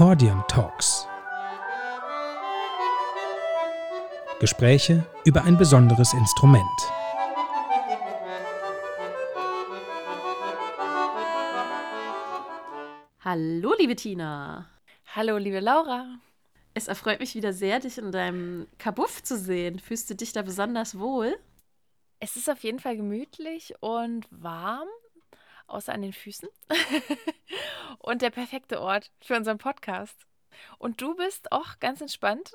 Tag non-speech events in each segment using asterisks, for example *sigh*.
Akkordeon Talks. Gespräche über ein besonderes Instrument. Hallo, liebe Tina. Hallo, liebe Laura. Es erfreut mich wieder sehr, dich in deinem Kabuff zu sehen. Fühlst du dich da besonders wohl? Es ist auf jeden Fall gemütlich und warm, außer an den Füßen. *laughs* und der perfekte Ort für unseren Podcast. Und du bist auch ganz entspannt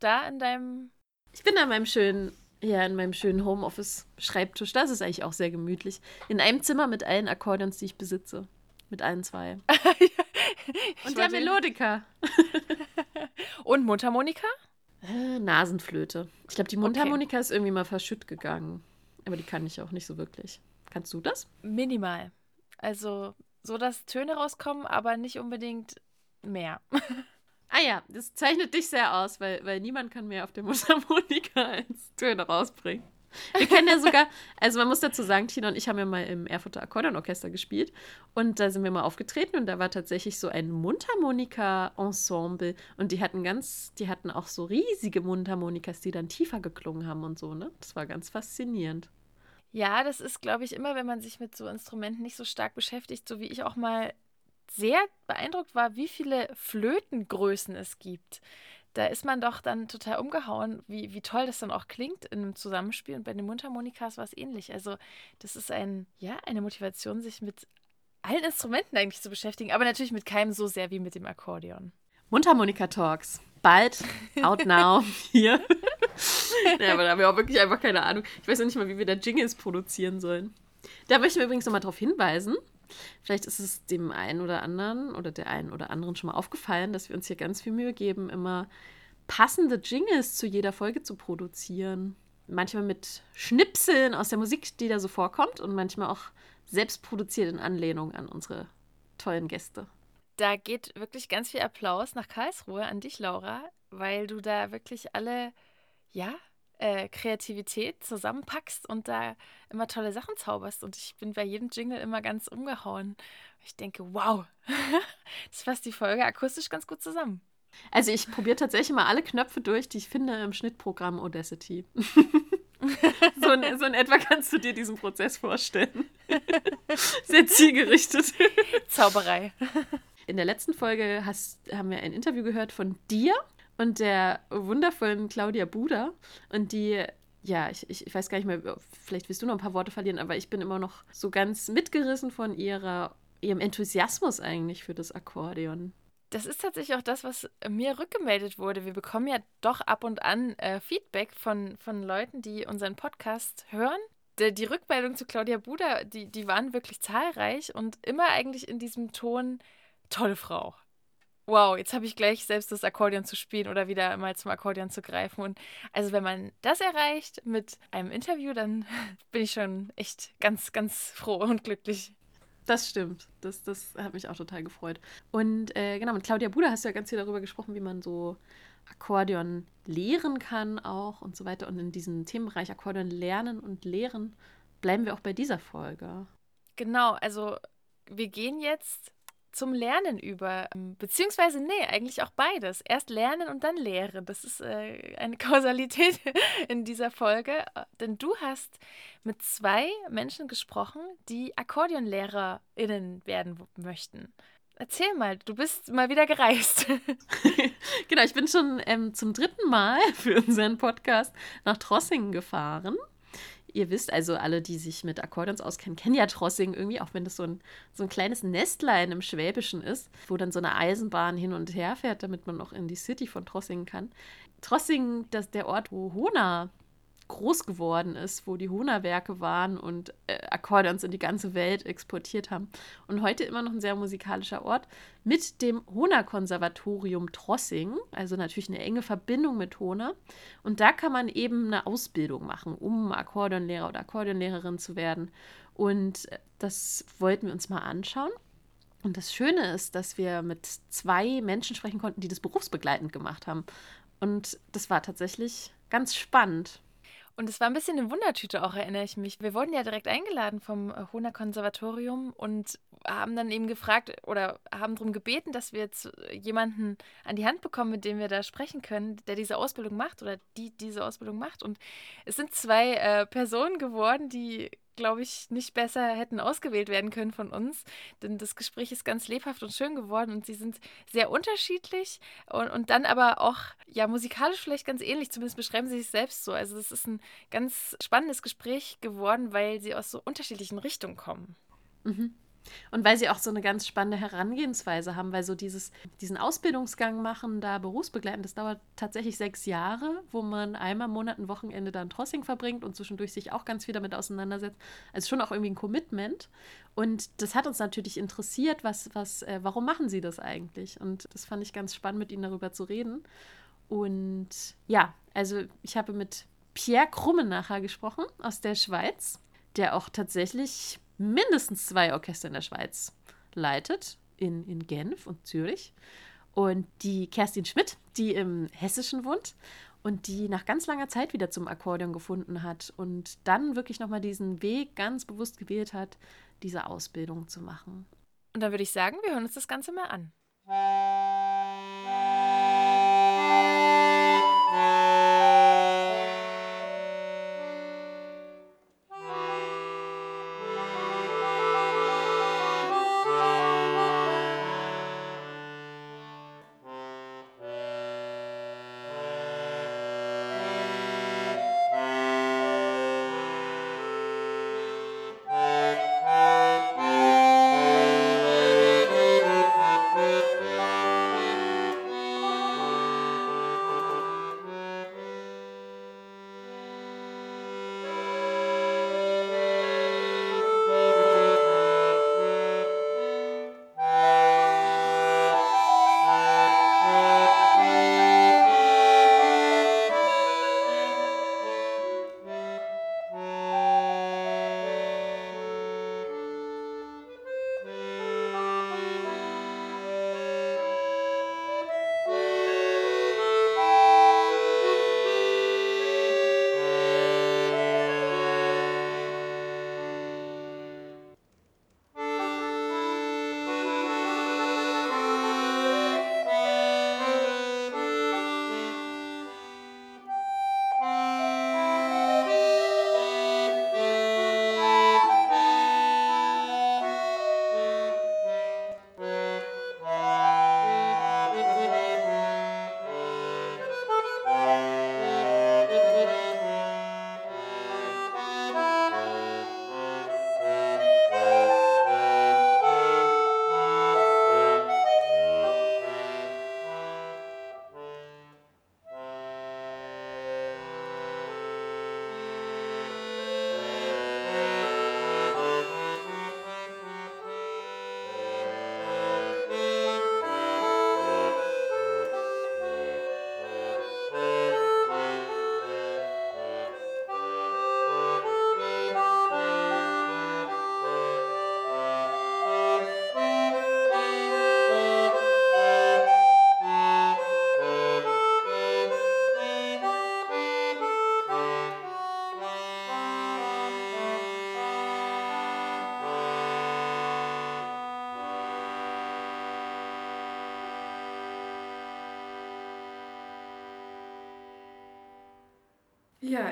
da in deinem. Ich bin an meinem schönen, ja, in meinem schönen Homeoffice-Schreibtisch. Das ist eigentlich auch sehr gemütlich. In einem Zimmer mit allen Akkordeons, die ich besitze. Mit allen zwei. *laughs* und der Melodiker. *laughs* und Mundharmonika? Äh, Nasenflöte. Ich glaube, die Mundharmonika okay. ist irgendwie mal verschütt gegangen. Aber die kann ich auch nicht so wirklich. Kannst du das? Minimal. Also so, dass Töne rauskommen, aber nicht unbedingt mehr. *laughs* ah ja, das zeichnet dich sehr aus, weil, weil niemand kann mehr auf der *laughs* Mundharmonika als Töne rausbringen. Wir kennen ja sogar, also man muss dazu sagen, Tina und ich haben ja mal im Erfurter Akkordeonorchester gespielt und da sind wir mal aufgetreten und da war tatsächlich so ein Mundharmonika-Ensemble und die hatten ganz, die hatten auch so riesige Mundharmonikas, die dann tiefer geklungen haben und so, ne? Das war ganz faszinierend. Ja, das ist, glaube ich, immer, wenn man sich mit so Instrumenten nicht so stark beschäftigt, so wie ich auch mal sehr beeindruckt war, wie viele Flötengrößen es gibt. Da ist man doch dann total umgehauen, wie, wie toll das dann auch klingt in einem Zusammenspiel. Und bei den Mundharmonikas war es ähnlich. Also, das ist ein, ja, eine Motivation, sich mit allen Instrumenten eigentlich zu beschäftigen, aber natürlich mit keinem so sehr wie mit dem Akkordeon. Mundharmonika-Talks. Bald, out now, *laughs* hier. *laughs* ja, aber da haben wir auch wirklich einfach keine Ahnung. Ich weiß auch nicht mal, wie wir da Jingles produzieren sollen. Da möchten wir übrigens nochmal darauf hinweisen. Vielleicht ist es dem einen oder anderen oder der einen oder anderen schon mal aufgefallen, dass wir uns hier ganz viel Mühe geben, immer passende Jingles zu jeder Folge zu produzieren. Manchmal mit Schnipseln aus der Musik, die da so vorkommt und manchmal auch selbst produziert in Anlehnung an unsere tollen Gäste. Da geht wirklich ganz viel Applaus nach Karlsruhe an dich, Laura, weil du da wirklich alle ja, äh, Kreativität zusammenpackst und da immer tolle Sachen zauberst. Und ich bin bei jedem Jingle immer ganz umgehauen. Ich denke, wow, *laughs* das fasst die Folge akustisch ganz gut zusammen. Also ich probiere tatsächlich mal alle Knöpfe durch, die ich finde im Schnittprogramm Audacity. *laughs* so, in, so in etwa kannst du dir diesen Prozess vorstellen. *laughs* Sehr zielgerichtet. Zauberei. In der letzten Folge hast, haben wir ein Interview gehört von dir und der wundervollen Claudia Buda. Und die, ja, ich, ich weiß gar nicht mehr, vielleicht willst du noch ein paar Worte verlieren, aber ich bin immer noch so ganz mitgerissen von ihrer, ihrem Enthusiasmus eigentlich für das Akkordeon. Das ist tatsächlich auch das, was mir rückgemeldet wurde. Wir bekommen ja doch ab und an äh, Feedback von, von Leuten, die unseren Podcast hören. Die, Rückmeldungen zu Claudia Buda, die, die waren wirklich zahlreich und immer eigentlich in diesem Ton, tolle Frau wow, jetzt habe ich gleich selbst das Akkordeon zu spielen oder wieder mal zum Akkordeon zu greifen. Und also wenn man das erreicht mit einem Interview, dann *laughs* bin ich schon echt ganz, ganz froh und glücklich. Das stimmt. Das, das hat mich auch total gefreut. Und äh, genau, mit Claudia Buda hast du ja ganz viel darüber gesprochen, wie man so Akkordeon lehren kann auch und so weiter. Und in diesem Themenbereich Akkordeon lernen und lehren bleiben wir auch bei dieser Folge. Genau, also wir gehen jetzt zum Lernen über. Ähm, beziehungsweise, nee, eigentlich auch beides. Erst lernen und dann lehren. Das ist äh, eine *laughs* Kausalität in dieser Folge. Äh, denn du hast mit zwei Menschen gesprochen, die AkkordeonlehrerInnen werden möchten. Erzähl mal, du bist mal wieder gereist. *laughs* genau, ich bin schon ähm, zum dritten Mal für unseren Podcast nach Trossingen gefahren ihr wisst also, alle, die sich mit Akkordeons auskennen, kennen ja Trossing irgendwie, auch wenn das so ein, so ein kleines Nestlein im Schwäbischen ist, wo dann so eine Eisenbahn hin und her fährt, damit man noch in die City von Trossingen kann. Trossingen, das der Ort, wo Hona groß geworden ist, wo die Hohner-Werke waren und äh, Akkordeons in die ganze Welt exportiert haben. Und heute immer noch ein sehr musikalischer Ort mit dem Hohner-Konservatorium Trossing, also natürlich eine enge Verbindung mit Hohner. Und da kann man eben eine Ausbildung machen, um Akkordeonlehrer oder Akkordeonlehrerin zu werden. Und äh, das wollten wir uns mal anschauen. Und das Schöne ist, dass wir mit zwei Menschen sprechen konnten, die das berufsbegleitend gemacht haben. Und das war tatsächlich ganz spannend. Und es war ein bisschen eine Wundertüte auch, erinnere ich mich. Wir wurden ja direkt eingeladen vom äh, Hohner Konservatorium und haben dann eben gefragt oder haben darum gebeten, dass wir jetzt jemanden an die Hand bekommen, mit dem wir da sprechen können, der diese Ausbildung macht oder die diese Ausbildung macht. Und es sind zwei äh, Personen geworden, die glaube ich, nicht besser hätten ausgewählt werden können von uns. Denn das Gespräch ist ganz lebhaft und schön geworden und sie sind sehr unterschiedlich und, und dann aber auch, ja, musikalisch vielleicht ganz ähnlich. Zumindest beschreiben sie sich selbst so. Also, es ist ein ganz spannendes Gespräch geworden, weil sie aus so unterschiedlichen Richtungen kommen. Mhm. Und weil sie auch so eine ganz spannende Herangehensweise haben, weil so dieses, diesen Ausbildungsgang machen, da berufsbegleitend, das dauert tatsächlich sechs Jahre, wo man einmal im Monat ein Wochenende dann Trossing verbringt und zwischendurch sich auch ganz viel damit auseinandersetzt. Also schon auch irgendwie ein Commitment. Und das hat uns natürlich interessiert, was, was, äh, warum machen sie das eigentlich? Und das fand ich ganz spannend, mit ihnen darüber zu reden. Und ja, also ich habe mit Pierre Krummenacher gesprochen aus der Schweiz, der auch tatsächlich mindestens zwei Orchester in der Schweiz leitet, in, in Genf und Zürich. Und die Kerstin Schmidt, die im Hessischen wohnt und die nach ganz langer Zeit wieder zum Akkordeon gefunden hat und dann wirklich nochmal diesen Weg ganz bewusst gewählt hat, diese Ausbildung zu machen. Und dann würde ich sagen, wir hören uns das Ganze mal an.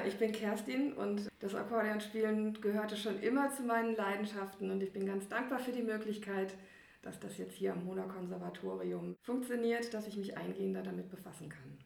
Ja, ich bin Kerstin und das Akkordeonspielen gehörte schon immer zu meinen Leidenschaften und ich bin ganz dankbar für die Möglichkeit, dass das jetzt hier am Mona Konservatorium funktioniert, dass ich mich eingehender damit befassen kann.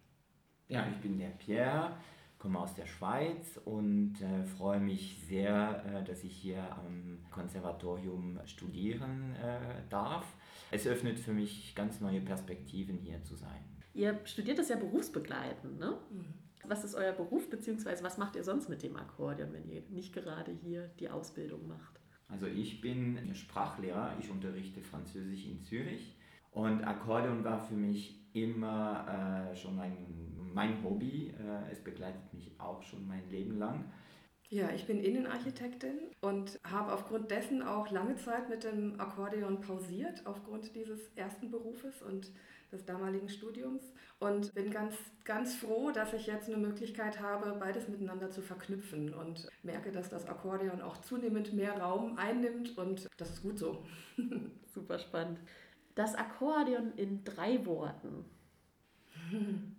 Ja, ich bin der Pierre, komme aus der Schweiz und äh, freue mich sehr, äh, dass ich hier am Konservatorium studieren äh, darf. Es öffnet für mich ganz neue Perspektiven hier zu sein. Ihr studiert das ja berufsbegleitend, ne? Mhm. Was ist euer Beruf, beziehungsweise was macht ihr sonst mit dem Akkordeon, wenn ihr nicht gerade hier die Ausbildung macht? Also ich bin Sprachlehrer, ich unterrichte Französisch in Zürich und Akkordeon war für mich immer äh, schon ein, mein Hobby. Äh, es begleitet mich auch schon mein Leben lang. Ja, ich bin Innenarchitektin und habe aufgrund dessen auch lange Zeit mit dem Akkordeon pausiert, aufgrund dieses ersten Berufes und des damaligen Studiums und bin ganz, ganz froh, dass ich jetzt eine Möglichkeit habe, beides miteinander zu verknüpfen und merke, dass das Akkordeon auch zunehmend mehr Raum einnimmt und das ist gut so. *laughs* Super spannend. Das Akkordeon in drei Worten. *laughs*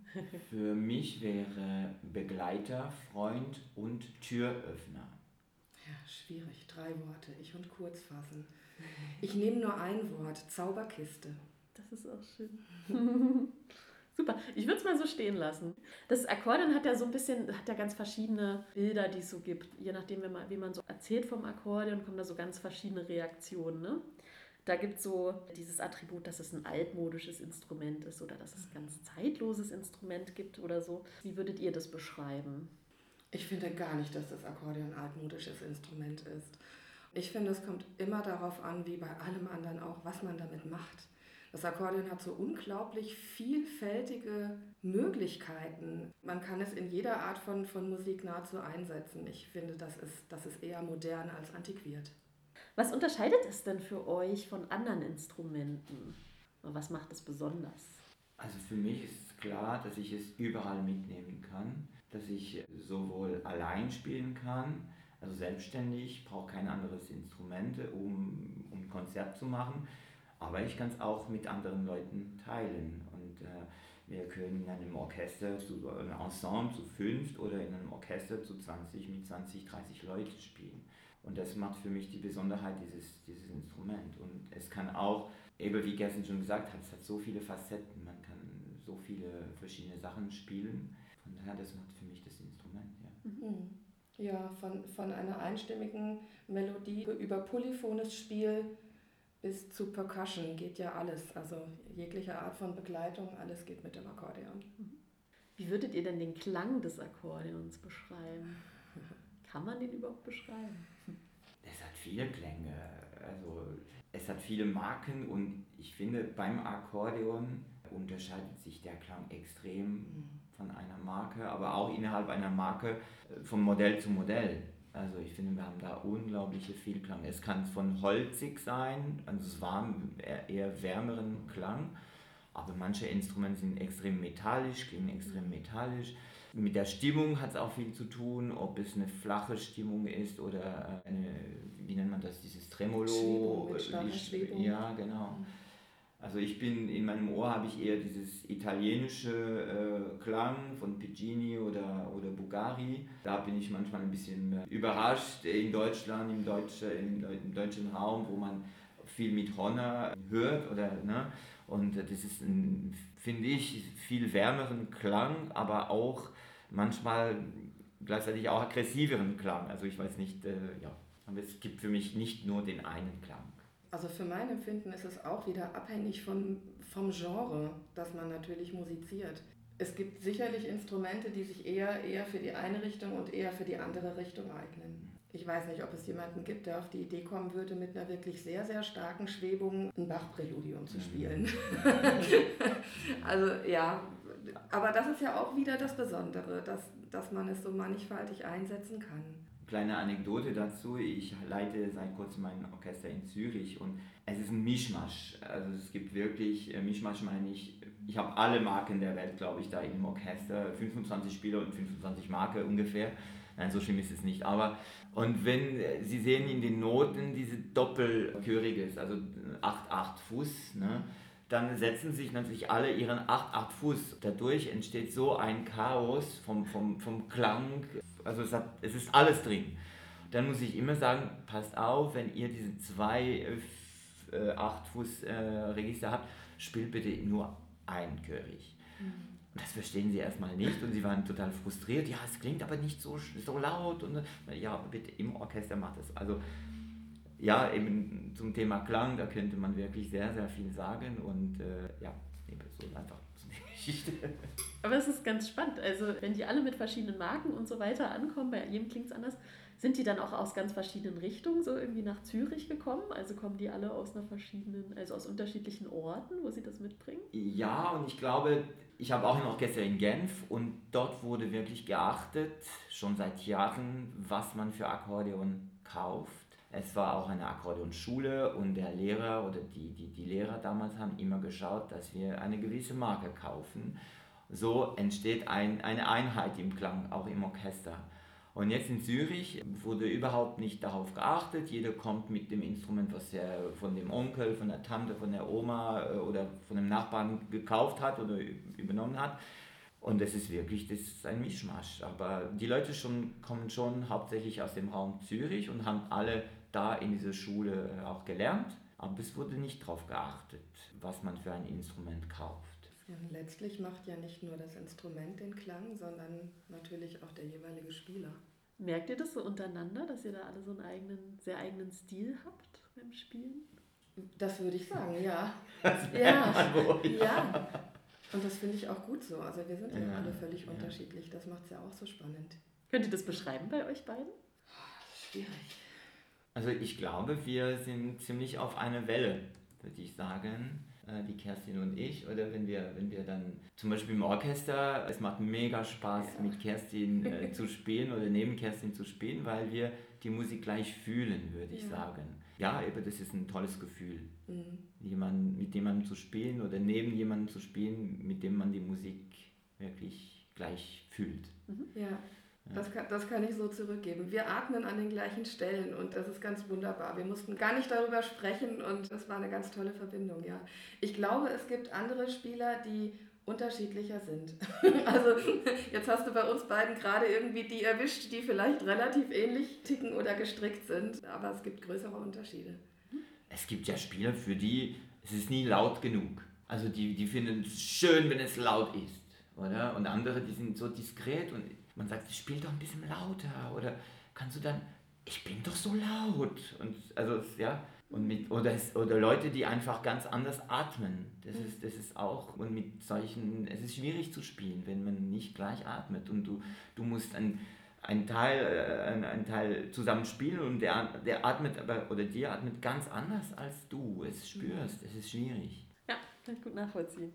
Für mich wäre Begleiter, Freund und Türöffner. Ja, schwierig. Drei Worte. Ich und kurz fassen. Ich nehme nur ein Wort. Zauberkiste. Das ist auch schön. *laughs* Super. Ich würde es mal so stehen lassen. Das Akkordeon hat ja so ein bisschen, hat ja ganz verschiedene Bilder, die es so gibt. Je nachdem, wie man, wie man so erzählt vom Akkordeon, kommen da so ganz verschiedene Reaktionen. Ne? Da gibt es so dieses Attribut, dass es ein altmodisches Instrument ist oder dass es ein ganz zeitloses Instrument gibt oder so. Wie würdet ihr das beschreiben? Ich finde gar nicht, dass das Akkordeon ein altmodisches Instrument ist. Ich finde, es kommt immer darauf an, wie bei allem anderen auch, was man damit macht. Das Akkordeon hat so unglaublich vielfältige Möglichkeiten. Man kann es in jeder Art von, von Musik nahezu einsetzen. Ich finde, das ist, das ist eher modern als antiquiert. Was unterscheidet es denn für euch von anderen Instrumenten? Was macht es besonders? Also für mich ist klar, dass ich es überall mitnehmen kann, dass ich sowohl allein spielen kann, also selbstständig, brauche kein anderes Instrument, um, um ein Konzert zu machen, aber ich kann es auch mit anderen Leuten teilen. Und äh, wir können in einem Orchester, zu einem Ensemble zu fünft oder in einem Orchester zu 20, mit 20, 30 Leuten spielen. Und das macht für mich die Besonderheit dieses, dieses Instrument. Und es kann auch, eben wie Gersten schon gesagt hat, es hat so viele Facetten, man kann so viele verschiedene Sachen spielen. Von daher, das macht für mich das Instrument. Ja, mhm. ja von, von einer einstimmigen Melodie über polyphones Spiel bis zu Percussion geht ja alles. Also jegliche Art von Begleitung, alles geht mit dem Akkordeon. Wie würdet ihr denn den Klang des Akkordeons beschreiben? Kann man den überhaupt beschreiben? Es hat viele Klänge. Also es hat viele Marken und ich finde beim Akkordeon unterscheidet sich der Klang extrem von einer Marke, aber auch innerhalb einer Marke äh, von Modell zu Modell. Also ich finde, wir haben da unglaubliche Vielklang. Es kann von holzig sein, also es war eher wärmeren Klang, aber manche Instrumente sind extrem metallisch, klingen extrem metallisch. Mit der Stimmung hat es auch viel zu tun, ob es eine flache Stimmung ist oder eine, wie nennt man das, dieses Tremolo. Schwebung, mit Schwebung. Ja, genau. Mhm. Also ich bin, in meinem Ohr habe ich eher dieses italienische äh, Klang von Piccini oder, oder Bugari. Da bin ich manchmal ein bisschen äh, überrascht in Deutschland, im, Deutsche, im, im deutschen Raum, wo man viel mit Honor hört. Oder, ne? Und das ist, finde ich, viel wärmeren Klang, aber auch manchmal gleichzeitig auch aggressiveren Klang. Also ich weiß nicht, äh, ja, aber es gibt für mich nicht nur den einen Klang. Also für mein Empfinden ist es auch wieder abhängig von, vom Genre, dass man natürlich musiziert. Es gibt sicherlich Instrumente, die sich eher, eher für die eine Richtung und eher für die andere Richtung eignen. Ich weiß nicht, ob es jemanden gibt, der auf die Idee kommen würde, mit einer wirklich sehr, sehr starken Schwebung ein Bach-Präludium zu spielen. *laughs* also ja, aber das ist ja auch wieder das Besondere, dass, dass man es so mannigfaltig einsetzen kann. Kleine Anekdote dazu, ich leite seit kurzem mein Orchester in Zürich und es ist ein Mischmasch. Also es gibt wirklich, äh, Mischmasch meine ich, ich habe alle Marken der Welt, glaube ich, da im Orchester, 25 Spieler und 25 Marke ungefähr. Nein, so schlimm ist es nicht. Aber, und wenn äh, Sie sehen in den Noten diese Doppelchöriges, also 8-8 Fuß, ne? dann setzen sich natürlich alle ihren 8-8 Fuß. Dadurch entsteht so ein Chaos vom, vom, vom Klang, also es, hat, es ist alles drin. Dann muss ich immer sagen, passt auf, wenn ihr diese zwei äh, 8 Fuß äh, Register habt, spielt bitte nur einchörig. Mhm. Das verstehen sie erstmal nicht und sie waren total frustriert. Ja, es klingt aber nicht so, so laut. Und, ja, bitte im Orchester macht es. Also ja, eben zum Thema Klang, da könnte man wirklich sehr, sehr viel sagen und äh, ja, so einfach die *laughs* Geschichte. Aber es ist ganz spannend. Also, wenn die alle mit verschiedenen Marken und so weiter ankommen, bei jedem klingt es anders, sind die dann auch aus ganz verschiedenen Richtungen so irgendwie nach Zürich gekommen? Also kommen die alle aus einer verschiedenen, also aus unterschiedlichen Orten, wo sie das mitbringen? Ja, und ich glaube, ich habe auch ein Orchester in Genf und dort wurde wirklich geachtet, schon seit Jahren, was man für Akkordeon kauft Es war auch eine Akkordeonschule und der Lehrer oder die, die, die Lehrer damals haben immer geschaut, dass wir eine gewisse Marke kaufen. So entsteht ein, eine Einheit im Klang, auch im Orchester. Und jetzt in Zürich wurde überhaupt nicht darauf geachtet. Jeder kommt mit dem Instrument, was er von dem Onkel, von der Tante, von der Oma äh, oder von dem Nachbarn gekauft hat oder übernommen hat. Und das ist wirklich, das ist ein Mischmasch. Aber die Leute schon, kommen schon hauptsächlich aus dem Raum Zürich und haben alle da in dieser Schule auch gelernt. Aber es wurde nicht darauf geachtet, was man für ein Instrument kauft. Ja, letztlich macht ja nicht nur das Instrument den Klang, sondern natürlich auch der jeweilige Spieler. Merkt ihr das so untereinander, dass ihr da alle so einen eigenen, sehr eigenen Stil habt beim Spielen? Das würde ich sagen, ja. *laughs* Ja, ja. Und das finde ich auch gut so. Also wir sind ja, Ja, alle völlig ja. unterschiedlich. Das macht es ja auch so spannend. Könnt ihr das beschreiben bei euch beiden? Schwierig. Also ich glaube, wir sind ziemlich auf einer Welle, würde ich sagen, äh, die Kerstin und ich. Oder wenn wir, wenn wir dann zum Beispiel im Orchester, es macht mega Spaß Ja. mit Kerstin äh, *laughs* zu spielen oder neben Kerstin zu spielen, weil wir die Musik gleich fühlen, würde ich Ja. sagen. Ja, eben das ist ein tolles Gefühl, Mhm. jemand, mit jemandem zu spielen oder neben jemandem zu spielen, mit dem man die Musik wirklich gleich fühlt. Ja, das kann, das kann ich so zurückgeben. Wir atmen an den gleichen Stellen und das ist ganz wunderbar. Wir mussten gar nicht darüber sprechen und das war eine ganz tolle Verbindung, ja. Ich glaube, es gibt andere Spieler, die unterschiedlicher sind. *laughs* Also jetzt hast du bei uns beiden gerade irgendwie die erwischt, die vielleicht relativ ähnlich ticken oder gestrickt sind, aber es gibt größere Unterschiede. Es gibt ja Spieler, für die es ist nie laut genug. Also die, die finden es schön, wenn es laut ist, oder? Und andere, die sind so diskret und man sagt, spiel doch ein bisschen lauter oder kannst du dann, ich bin doch so laut und also ja und mit oder es, oder Leute, die einfach ganz anders atmen. Das ist das ist auch und mit solchen, es ist schwierig zu spielen, wenn man nicht gleich atmet und du du musst ein ein Teil, äh, ein, ein Teil zusammen spielen und der, der atmet aber oder die atmet ganz anders als du es spürst. Es ist schwierig. Ja, kann ich gut nachvollziehen.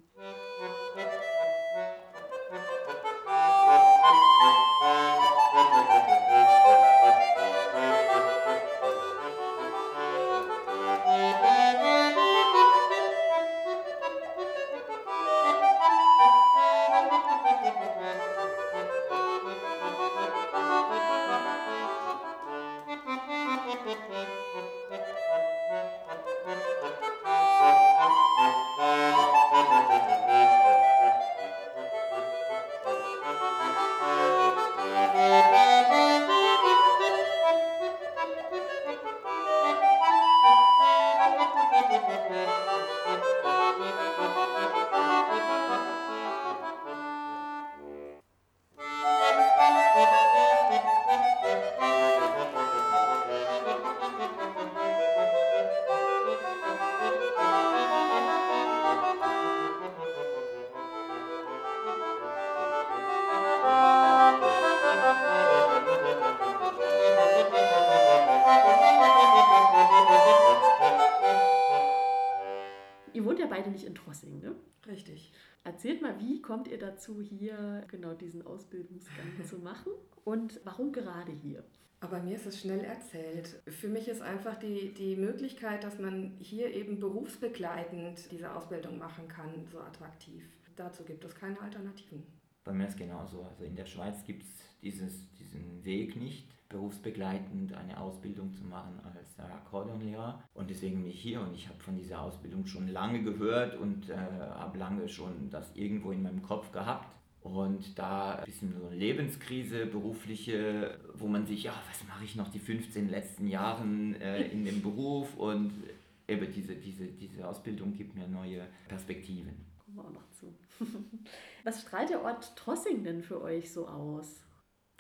Dazu, hier genau diesen Ausbildungsgang zu machen und warum gerade hier? Aber mir ist es schnell erzählt. Für mich ist einfach die, die Möglichkeit, dass man hier eben berufsbegleitend diese Ausbildung machen kann, so attraktiv. Dazu gibt es keine Alternativen. Bei mir ist genauso. Also in der Schweiz gibt es dieses, diesen Weg nicht, berufsbegleitend eine Ausbildung zu machen als Akkordeonlehrer. Und deswegen bin ich hier und ich habe von dieser Ausbildung schon lange gehört und äh, habe lange schon das irgendwo in meinem Kopf gehabt. Und da ein bisschen so eine Lebenskrise, berufliche, wo man sich, ja, was mache ich noch die 15 letzten Jahren äh, in dem Beruf? Und eben diese, diese, diese Ausbildung gibt mir neue Perspektiven. Kommen wir auch noch zu. *laughs* Was strahlt der Ort Trossing denn für euch so aus?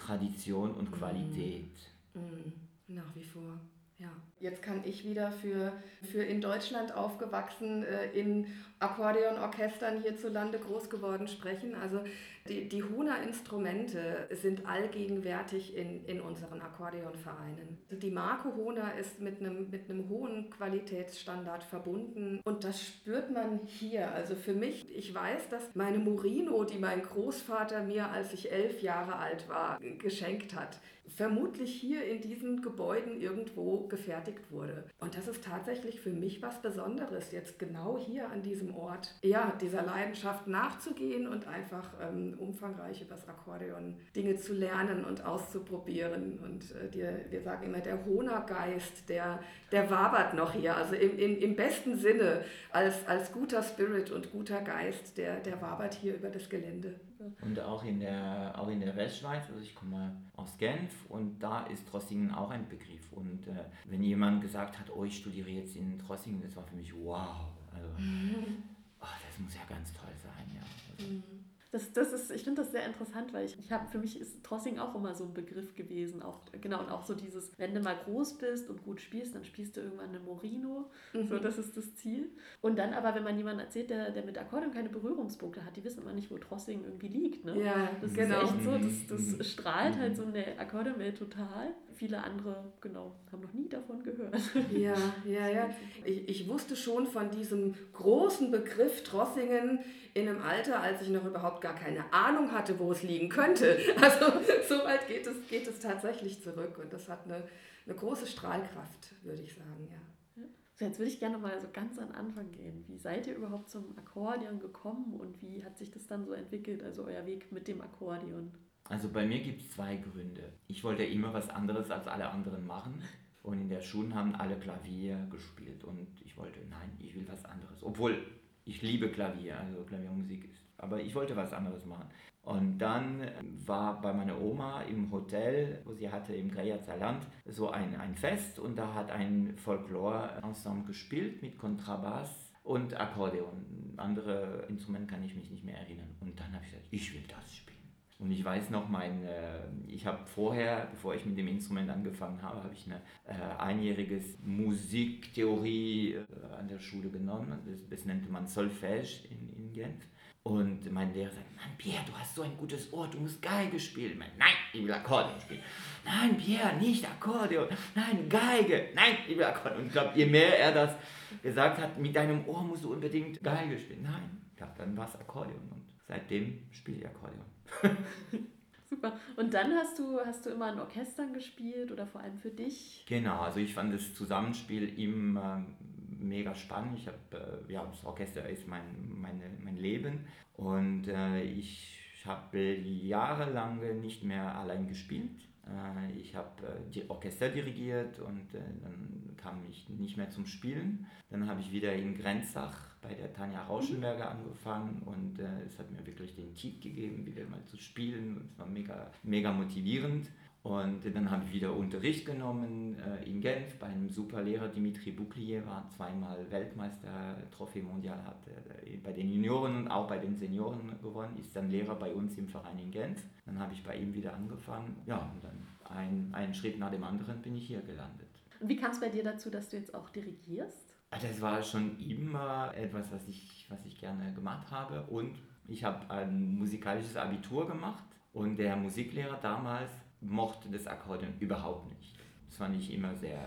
Tradition und Qualität. Mm, nach wie vor, ja. Jetzt kann ich wieder für, für in Deutschland aufgewachsen, äh, in Akkordeonorchestern hierzulande groß geworden sprechen. Also die, die Hohner-Instrumente sind allgegenwärtig in, in unseren Akkordeonvereinen. Die Marke Hohner ist mit einem, mit einem hohen Qualitätsstandard verbunden und das spürt man hier. Also für mich, ich weiß, dass meine Murino, die mein Großvater mir, als ich elf Jahre alt war, geschenkt hat, vermutlich hier in diesen Gebäuden irgendwo gefertigt wurde. Und das ist tatsächlich für mich was Besonderes, jetzt genau hier an diesem Ort, ja, dieser Leidenschaft nachzugehen und einfach ähm, umfangreich über das Akkordeon Dinge zu lernen und auszuprobieren. Und äh, die, wir sagen immer, der Hohner-Geist, der, der wabert noch hier. Also im, im, im besten Sinne, als, als guter Spirit und guter Geist, der, der wabert hier über das Gelände. Und auch in der, auch in der Westschweiz, also ich komme aus Genf und da ist Trossingen auch ein Begriff. Und äh, wenn jemand gesagt hat, oh, ich studiere jetzt in Trossingen, das war für mich wow. Also, oh, das muss ja ganz toll sein, ja. Also, mhm. Das, das ist, ich finde das sehr interessant, weil ich, ich habe, für mich ist Trossing auch immer so ein Begriff gewesen. Auch, genau, und auch so dieses, wenn du mal groß bist und gut spielst, dann spielst du irgendwann eine Morino. Mhm. So, das ist das Ziel. Und dann aber, wenn man jemandem erzählt, der, der mit Akkordeon keine Berührungspunkte hat, die wissen immer nicht, wo Trossing irgendwie liegt. Ne? Ja, das genau. ist echt so, das, das mhm. strahlt halt so in der Akkordeonwelt total. Viele andere, genau, haben noch nie davon gehört. Ja, ja, ja. Ich, ich wusste schon von diesem großen Begriff Trossingen, in einem Alter, als ich noch überhaupt gar keine Ahnung hatte, wo es liegen könnte. *laughs* Also so weit geht es, geht es tatsächlich zurück und das hat eine, eine große Strahlkraft, würde ich sagen, ja. So, jetzt würde ich gerne mal so ganz an Anfang gehen. Wie seid ihr überhaupt zum Akkordeon gekommen und wie hat sich das dann so entwickelt, also euer Weg mit dem Akkordeon? Also bei mir gibt es zwei Gründe. Ich wollte immer was anderes als alle anderen machen. Und in der Schule haben alle Klavier gespielt und ich wollte, nein, ich will was anderes. Obwohl ich liebe Klavier, also Klaviermusik ist. Aber ich wollte was anderes machen. Und dann war bei meiner Oma im Hotel, wo sie hatte im Greyerzer Land, so ein, ein Fest und da hat ein Folklore-Ensemble gespielt mit Kontrabass und Akkordeon. Andere Instrumente kann ich mich nicht mehr erinnern. Und dann habe ich gesagt, ich will das spielen. Und ich weiß noch, mein, äh, ich habe vorher, bevor ich mit dem Instrument angefangen habe, habe ich ein äh, einjähriges Musiktheorie äh, an der Schule genommen. Das, das nannte man Solfège in, in Genf. Und mein Lehrer sagt, Mann, Pierre, du hast so ein gutes Ohr, du musst Geige spielen. Meine, nein, ich will Akkordeon spielen. Nein, Pierre, nicht Akkordeon. Nein, Geige. Nein, ich will Akkordeon. Und ich glaube, je mehr er das gesagt hat, mit deinem Ohr musst du unbedingt Geige spielen. Nein, ja, dann war es Akkordeon. Und seitdem spiele ich Akkordeon. *laughs* Super. Und dann hast du, hast du immer in Orchestern gespielt oder vor allem für dich? Genau, also ich fand das Zusammenspiel immer mega spannend. Ich habe, äh, ja, das Orchester ist mein, meine, mein Leben und äh, ich habe jahrelang nicht mehr allein gespielt. Äh, ich habe äh, die Orchester dirigiert und äh, dann kam ich nicht mehr zum Spielen. Dann habe ich wieder in Grenzach bei der Tanja Rauschenberger angefangen und es hat mir wirklich den Tipp gegeben, wieder mal zu spielen es war mega, mega motivierend. Und dann habe ich wieder Unterricht genommen äh, in Genf bei einem super Lehrer, Dimitri Bouclier, war zweimal Weltmeister, Trophäe Mondial hat äh, bei den Junioren und auch bei den Senioren gewonnen, ist dann Lehrer bei uns im Verein in Genf. Dann habe ich bei ihm wieder angefangen. Ja, und dann ein, einen Schritt nach dem anderen bin ich hier gelandet. Und wie kam es bei dir dazu, dass du jetzt auch dirigierst? Das war schon immer etwas, was ich, was ich gerne gemacht habe. Und ich habe ein musikalisches Abitur gemacht und der Musiklehrer damals mochte das Akkordeon überhaupt nicht. Das war nicht immer sehr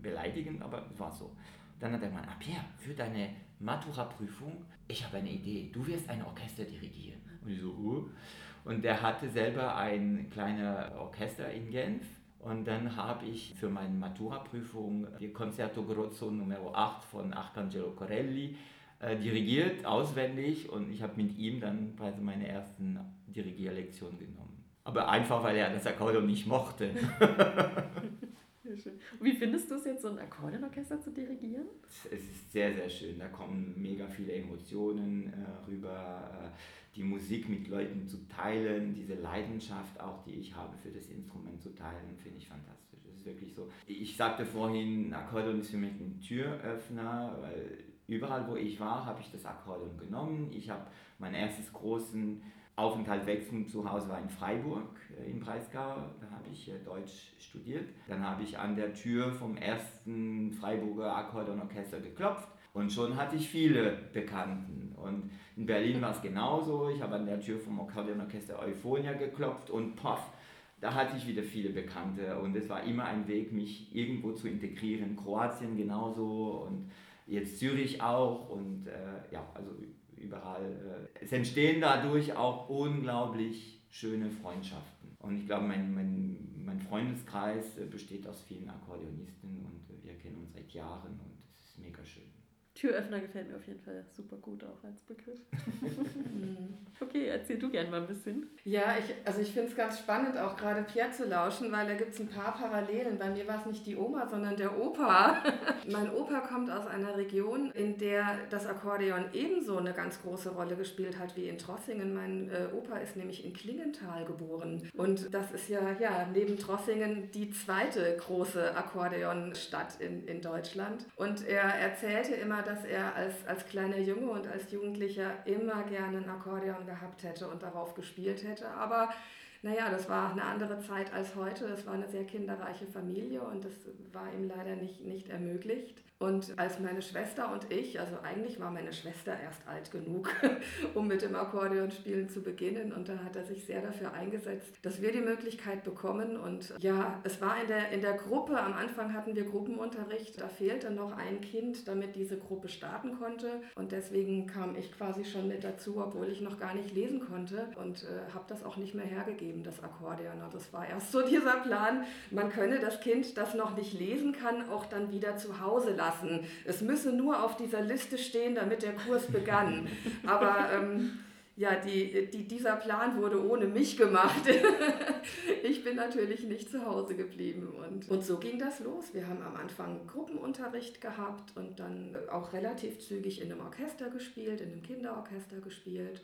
beleidigend, aber es war so. Dann hat er gesagt, ah Pierre, für deine Matura-Prüfung, ich habe eine Idee, du wirst ein Orchester dirigieren. Und ich so, uh. Und der hatte selber ein kleines Orchester in Genf und dann habe ich für meine Matura-Prüfung die Concerto Grozzo Nummer 8 von Arcangelo Corelli äh, dirigiert, auswendig. Und ich habe mit ihm dann quasi meine ersten Dirigierlektionen genommen. Aber einfach, weil er das Akkordeon nicht mochte. *laughs* Wie findest du es jetzt, so ein Akkordeonorchester zu dirigieren? Es ist sehr, sehr schön. Da kommen mega viele Emotionen äh, rüber. Äh, die Musik mit Leuten zu teilen, diese Leidenschaft auch, die ich habe für das Instrument zu teilen, finde ich fantastisch. Das ist wirklich so. Ich sagte vorhin, Akkordeon ist für mich ein Türöffner, weil überall, wo ich war, habe ich das Akkordeon genommen. Ich habe meinen erstes großen Aufenthalt wechseln zu Hause war in Freiburg äh, im Breisgau, da habe ich äh, Deutsch studiert. Dann habe ich an der Tür vom ersten Freiburger Akkordeonorchester geklopft und schon hatte ich viele Bekannten. Und in Berlin war es genauso. Ich habe an der Tür vom Akkordeonorchester Euphonia geklopft und poff, da hatte ich wieder viele Bekannte. Und es war immer ein Weg, mich irgendwo zu integrieren. Kroatien genauso und jetzt Zürich auch. Und äh, ja, also überall. Äh, es entstehen dadurch auch unglaublich schöne Freundschaften. Und ich glaube, mein, mein, mein Freundeskreis besteht aus vielen Akkordeonisten und wir kennen uns seit Jahren und es ist mega schön. Türöffner gefällt mir auf jeden Fall super gut auch als Begriff. *laughs* okay, erzähl du gerne mal ein bisschen. Ja, ich, also ich finde es ganz spannend, auch gerade Pierre zu lauschen, weil da gibt es ein paar Parallelen. Bei mir war es nicht die Oma, sondern der Opa. *laughs* mein Opa kommt aus einer Region, in der das Akkordeon ebenso eine ganz große Rolle gespielt hat wie in Trossingen. Mein äh, Opa ist nämlich in Klingenthal geboren. Und das ist ja, ja neben Trossingen die zweite große Akkordeonstadt in, in Deutschland. Und er erzählte immer, dass er als, als kleiner Junge und als Jugendlicher immer gerne ein Akkordeon gehabt hätte und darauf gespielt hätte. Aber naja, das war eine andere Zeit als heute. Es war eine sehr kinderreiche Familie und das war ihm leider nicht, nicht ermöglicht. Und als meine Schwester und ich, also eigentlich war meine Schwester erst alt genug, *laughs* um mit dem Akkordeonspielen zu beginnen. Und da hat er sich sehr dafür eingesetzt, dass wir die Möglichkeit bekommen. Und ja, es war in der, in der Gruppe, am Anfang hatten wir Gruppenunterricht, da fehlte noch ein Kind, damit diese Gruppe starten konnte. Und deswegen kam ich quasi schon mit dazu, obwohl ich noch gar nicht lesen konnte und äh, habe das auch nicht mehr hergegeben, das Akkordeon. Das war erst so dieser Plan, man könne das Kind, das noch nicht lesen kann, auch dann wieder zu Hause lassen lassen. Es müsse nur auf dieser Liste stehen, damit der Kurs begann. *laughs* Aber ähm, ja, die, die, dieser Plan wurde ohne mich gemacht. *laughs* ich bin natürlich nicht zu Hause geblieben. Und, und so ging das los. Wir haben am Anfang Gruppenunterricht gehabt und dann auch relativ zügig in einem Orchester gespielt, in einem Kinderorchester gespielt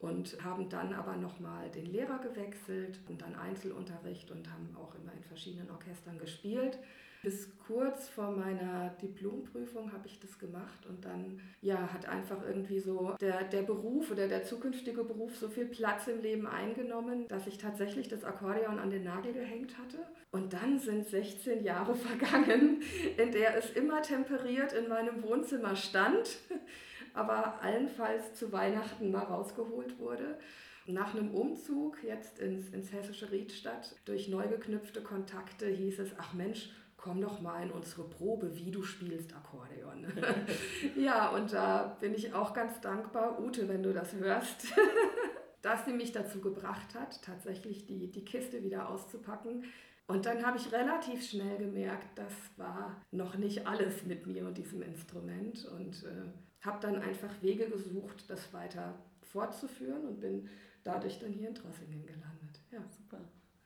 und haben dann aber nochmal den Lehrer gewechselt und dann Einzelunterricht und haben auch immer in verschiedenen Orchestern gespielt. Bis kurz vor meiner Diplomprüfung habe ich das gemacht und dann ja, hat einfach irgendwie so der, der Beruf oder der zukünftige Beruf so viel Platz im Leben eingenommen, dass ich tatsächlich das Akkordeon an den Nagel gehängt hatte. Und dann sind 16 Jahre *laughs* vergangen, in der es immer temperiert in meinem Wohnzimmer stand, aber allenfalls zu Weihnachten mal rausgeholt wurde. Nach einem Umzug jetzt ins, ins hessische Riedstadt durch neu geknüpfte Kontakte hieß es, ach Mensch, komm doch mal in unsere Probe, wie du spielst Akkordeon. *laughs* ja, und da bin ich auch ganz dankbar, Ute, wenn du das hörst, *laughs* dass sie mich dazu gebracht hat, tatsächlich die, die Kiste wieder auszupacken. Und dann habe ich relativ schnell gemerkt, das war noch nicht alles mit mir und diesem Instrument und äh, habe dann einfach Wege gesucht, das weiter fortzuführen und bin dadurch dann hier in Trossingen gelandet. Ja, super.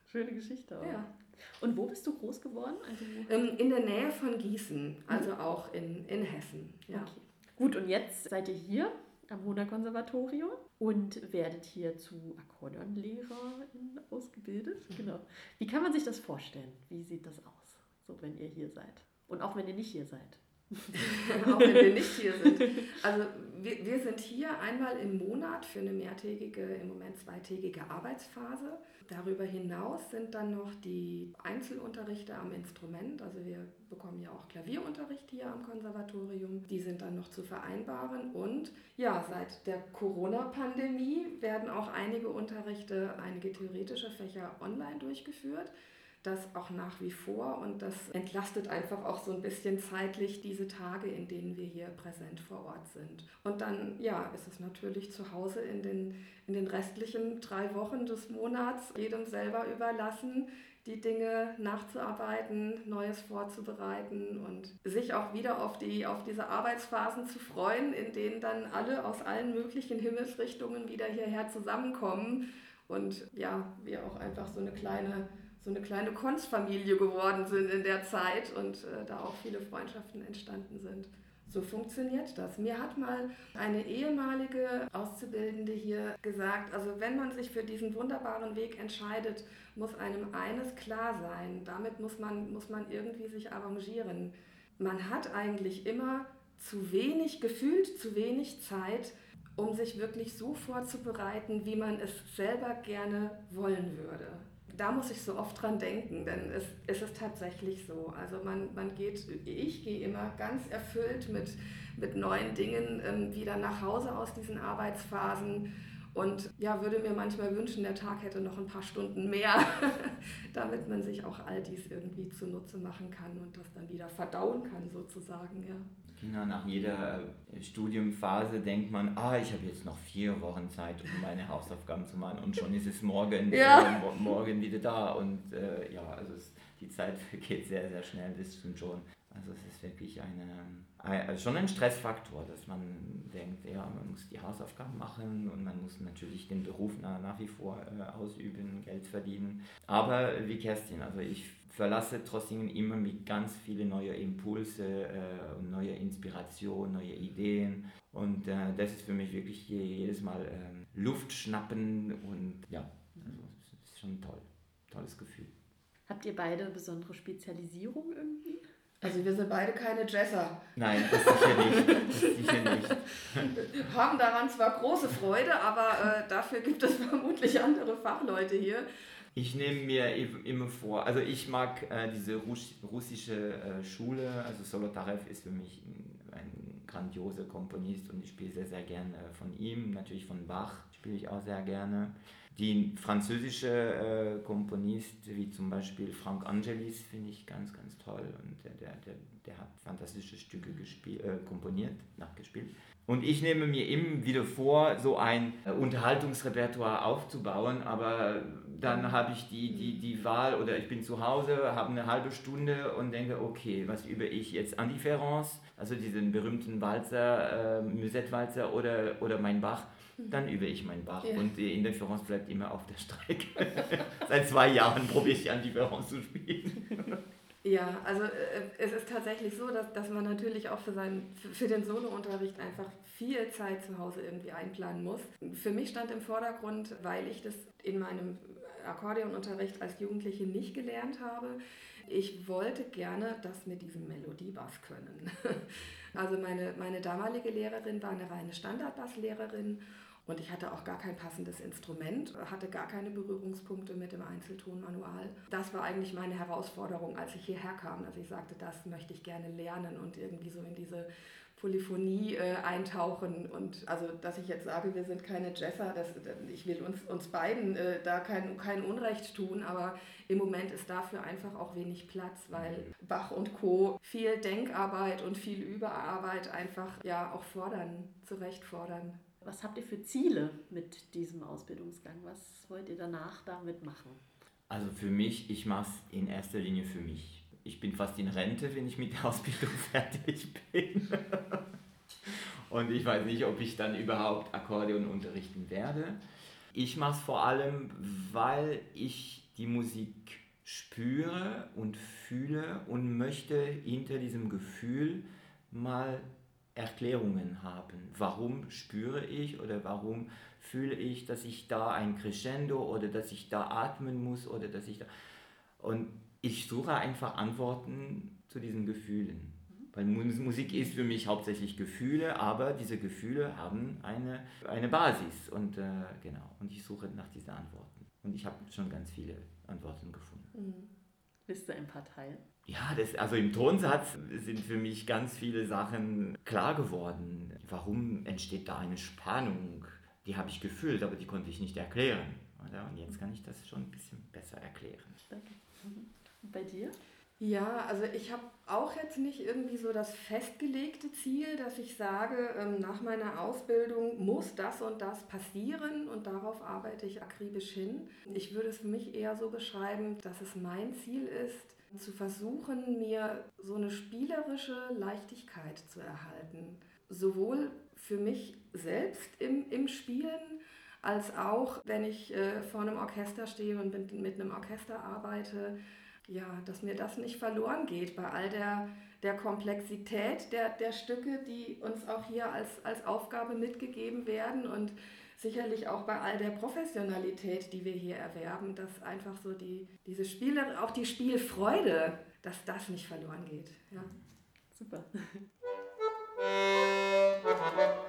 Schöne Geschichte auch. Ja. Und wo bist du groß geworden? Also ähm, in der Nähe von Gießen, also mhm. auch in, in Hessen. Ja. Okay. Gut, und jetzt seid ihr hier am Hohner Konservatorium und werdet hier zu Akkordeonlehrerin ausgebildet. Mhm. Genau. Wie kann man sich das vorstellen? Wie sieht das aus, so wenn ihr hier seid? Und auch wenn ihr nicht hier seid? *laughs* auch wenn wir nicht hier sind. Also wir, wir sind hier einmal im Monat für eine mehrtägige, im Moment zweitägige Arbeitsphase. Darüber hinaus sind dann noch die Einzelunterrichte am Instrument. Also wir bekommen ja auch Klavierunterricht hier am Konservatorium. Die sind dann noch zu vereinbaren. Und ja, seit der Corona-Pandemie werden auch einige Unterrichte, einige theoretische Fächer online durchgeführt das auch nach wie vor und das entlastet einfach auch so ein bisschen zeitlich diese Tage, in denen wir hier präsent vor Ort sind. Und dann, ja, ist es natürlich zu Hause in den, in den restlichen drei Wochen des Monats jedem selber überlassen, die Dinge nachzuarbeiten, Neues vorzubereiten und sich auch wieder auf, die, auf diese Arbeitsphasen zu freuen, in denen dann alle aus allen möglichen Himmelsrichtungen wieder hierher zusammenkommen und ja, wir auch einfach so eine kleine so eine kleine Kunstfamilie geworden sind in der Zeit und äh, da auch viele Freundschaften entstanden sind. So funktioniert das. Mir hat mal eine ehemalige Auszubildende hier gesagt, also wenn man sich für diesen wunderbaren Weg entscheidet, muss einem eines klar sein. Damit muss man, muss man irgendwie sich arrangieren. Man hat eigentlich immer zu wenig, gefühlt zu wenig Zeit, um sich wirklich so vorzubereiten, wie man es selber gerne wollen würde da muss ich so oft dran denken, denn es, es ist tatsächlich so. Also man, man geht, ich gehe immer ganz erfüllt mit, mit neuen Dingen ähm, wieder nach Hause aus diesen Arbeitsphasen und ja, würde mir manchmal wünschen, der Tag hätte noch ein paar Stunden mehr, *laughs* damit man sich auch all dies irgendwie zunutze machen kann und das dann wieder verdauen kann sozusagen, ja. Genau, nach jeder äh, Studiumphase denkt man, ah, ich habe jetzt noch vier Wochen Zeit, um meine *laughs* Hausaufgaben zu machen und schon ist es morgen, Ja. äh, morgen wieder da und äh, ja, also es, die Zeit *laughs* vergeht sehr, sehr schnell, das stimmt schon. Also es ist wirklich eine, ein, also schon ein Stressfaktor, dass man denkt, ja, man muss die Hausaufgaben machen und man muss natürlich den Beruf nach, nach wie vor äh, ausüben, Geld verdienen. Aber wie Kerstin, also ich verlasse Trossingen immer mit ganz vielen neuen Impulse äh, und neue Inspiration, neue Ideen. Und äh, das ist für mich wirklich je, jedes Mal ähm, Luft schnappen und ja, also es ist schon toll, tolles Gefühl. Habt ihr beide besondere Spezialisierung irgendwie? Also wir sind beide keine Jesser. Nein, das sicher nicht. Das sicher nicht. *laughs* Haben daran zwar große Freude, aber äh, dafür gibt es vermutlich andere Fachleute hier. Ich nehme mir immer vor, also ich mag äh, diese Russ russische äh, Schule, also Solotarev ist für mich ein, ein grandioser Komponist und ich spiele sehr, sehr gerne von ihm, natürlich von Bach spiele ich auch sehr gerne. Die französische äh, Komponist, wie zum Beispiel Frank Angelis, finde ich ganz, ganz toll und der, der, der, der hat fantastische Stücke gespiel, äh, komponiert, nachgespielt. Und ich nehme mir immer wieder vor, so ein äh, Unterhaltungsrepertoire aufzubauen, aber dann habe ich die, die, die Wahl oder ich bin zu Hause, habe eine halbe Stunde und denke, okay, was übe ich jetzt? Indifférence, also diesen berühmten Walzer, äh, Musette-Walzer oder, oder mein Bach. Dann übe ich meinen Bach Ja. und die Indifferenz bleibt immer auf der Strecke. *laughs* Seit zwei Jahren probiere ich Indifferenz zu spielen. Ja, also äh, es ist tatsächlich so, dass, dass man natürlich auch für, seinen, für, für den Solounterricht einfach viel Zeit zu Hause irgendwie einplanen muss. Für mich stand im Vordergrund, weil ich das in meinem Akkordeonunterricht als Jugendliche nicht gelernt habe. Ich wollte gerne das mit diesem Melodiebass können. *laughs* Also meine, meine damalige Lehrerin war eine reine Standardbasslehrerin und ich hatte auch gar kein passendes Instrument, hatte gar keine Berührungspunkte mit dem Einzeltonmanual. Das war eigentlich meine Herausforderung, als ich hierher kam, dass ich sagte, das möchte ich gerne lernen und irgendwie so in diese Polyphonie äh, eintauchen. Und also, dass ich jetzt sage, wir sind keine Jesser, das, ich will uns, uns beiden äh, da kein, kein Unrecht tun, aber im Moment ist dafür einfach auch wenig Platz, weil Bach und Co. viel Denkarbeit und viel Überarbeit einfach ja auch fordern, zu Recht fordern. Was habt ihr für Ziele mit diesem Ausbildungsgang? Was wollt ihr danach damit machen? Also für mich, ich mache es in erster Linie für mich. Ich bin fast in Rente, wenn ich mit der Ausbildung *laughs* fertig bin. Und ich weiß nicht, ob ich dann überhaupt Akkordeon unterrichten werde. Ich mache es vor allem, weil ich die Musik spüre und fühle und möchte hinter diesem Gefühl mal Erklärungen haben. Warum spüre ich oder warum fühle ich, dass ich da ein Crescendo oder dass ich da atmen muss oder dass ich da... Und ich suche einfach Antworten zu diesen Gefühlen. Weil Mu- Musik ist für mich hauptsächlich Gefühle, aber diese Gefühle haben eine, eine Basis. Und äh, genau, und ich suche nach diesen Antworten. Und ich habe schon ganz viele Antworten gefunden. Wisst ihr ein paar Teile? Ja, das, also im Tonsatz sind für mich ganz viele Sachen klar geworden. Warum entsteht da eine Spannung? Die habe ich gefühlt, aber die konnte ich nicht erklären. Oder? Und jetzt kann ich das schon ein bisschen besser erklären. Danke. Mhm. Und bei dir? Ja, also ich habe auch jetzt nicht irgendwie so das festgelegte Ziel, dass ich sage, ähm, nach meiner Ausbildung muss das und das passieren und darauf arbeite ich akribisch hin. Ich würde es für mich eher so beschreiben, dass es mein Ziel ist, zu versuchen, mir so eine spielerische Leichtigkeit zu erhalten. Sowohl für mich selbst im, im Spielen, als auch, wenn ich äh, vor einem Orchester stehe und mit, mit einem Orchester arbeite, ja, dass mir das nicht verloren geht bei all der, der Komplexität der, der Stücke, die uns auch hier als, als Aufgabe mitgegeben werden und sicherlich auch bei all der Professionalität, die wir hier erwerben, dass einfach so die, diese Spiele, auch die Spielfreude, dass das nicht verloren geht. Ja. Super. *laughs*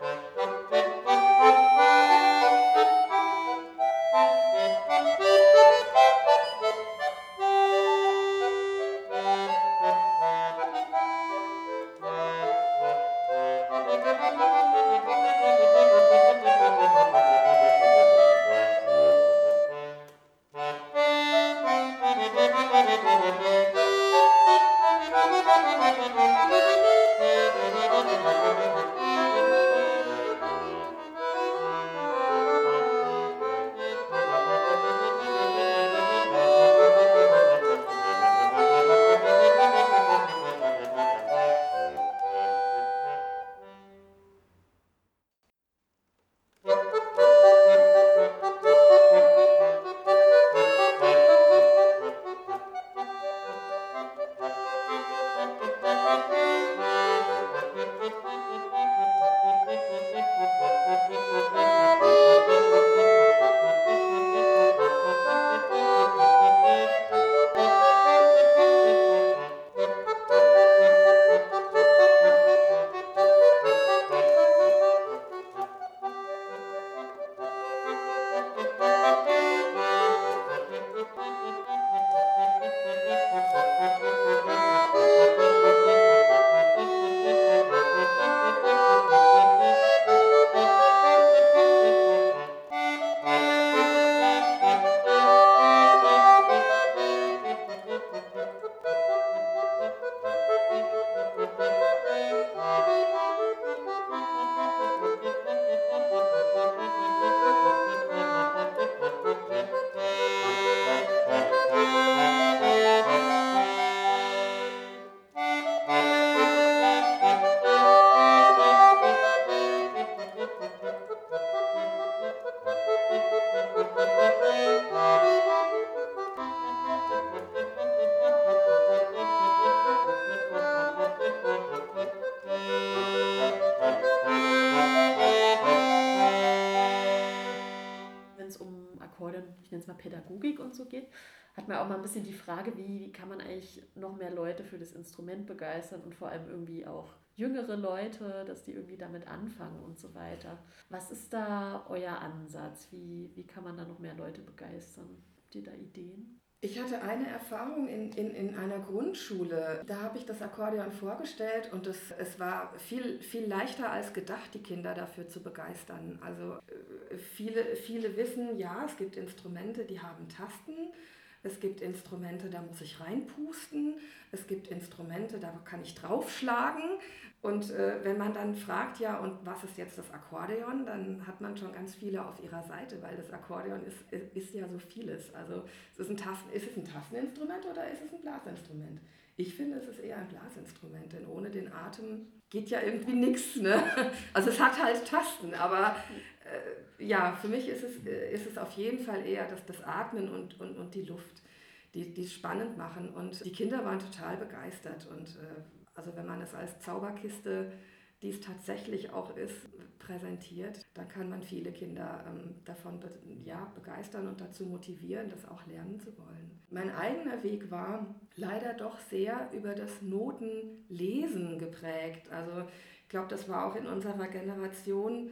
Frage, wie, wie kann man eigentlich noch mehr Leute für das Instrument begeistern und vor allem irgendwie auch jüngere Leute, dass die irgendwie damit anfangen und so weiter. Was ist da euer Ansatz? Wie, wie kann man da noch mehr Leute begeistern? Habt ihr da Ideen? Ich hatte eine Erfahrung in, in, in einer Grundschule. Da habe ich das Akkordeon vorgestellt und es, es war viel, viel leichter als gedacht, die Kinder dafür zu begeistern. Also äh, viele, viele wissen, ja, es gibt Instrumente, die haben Tasten. Es gibt Instrumente, da muss ich reinpusten. Es gibt Instrumente, da kann ich draufschlagen. Und äh, wenn man dann fragt, ja, und was ist jetzt das Akkordeon, dann hat man schon ganz viele auf ihrer Seite, weil das Akkordeon ist, ist, ist ja so vieles. Also es ist, ein Tasten, ist es ein Tasteninstrument oder ist es ein Blasinstrument? Ich finde, es ist eher ein Blasinstrument, denn ohne den Atem geht ja irgendwie nichts. Ne? Also es hat halt Tasten, aber äh, ja, für mich ist es, äh, ist es auf jeden Fall eher das, das Atmen und, und, und die Luft, die, die es spannend machen. Und die Kinder waren total begeistert und äh, also wenn man es als Zauberkiste, die es tatsächlich auch ist, präsentiert, dann kann man viele Kinder ähm, davon ja, begeistern und dazu motivieren, das auch lernen zu wollen. Mein eigener Weg war leider doch sehr über das Notenlesen geprägt. Also ich glaube, das war auch in unserer Generation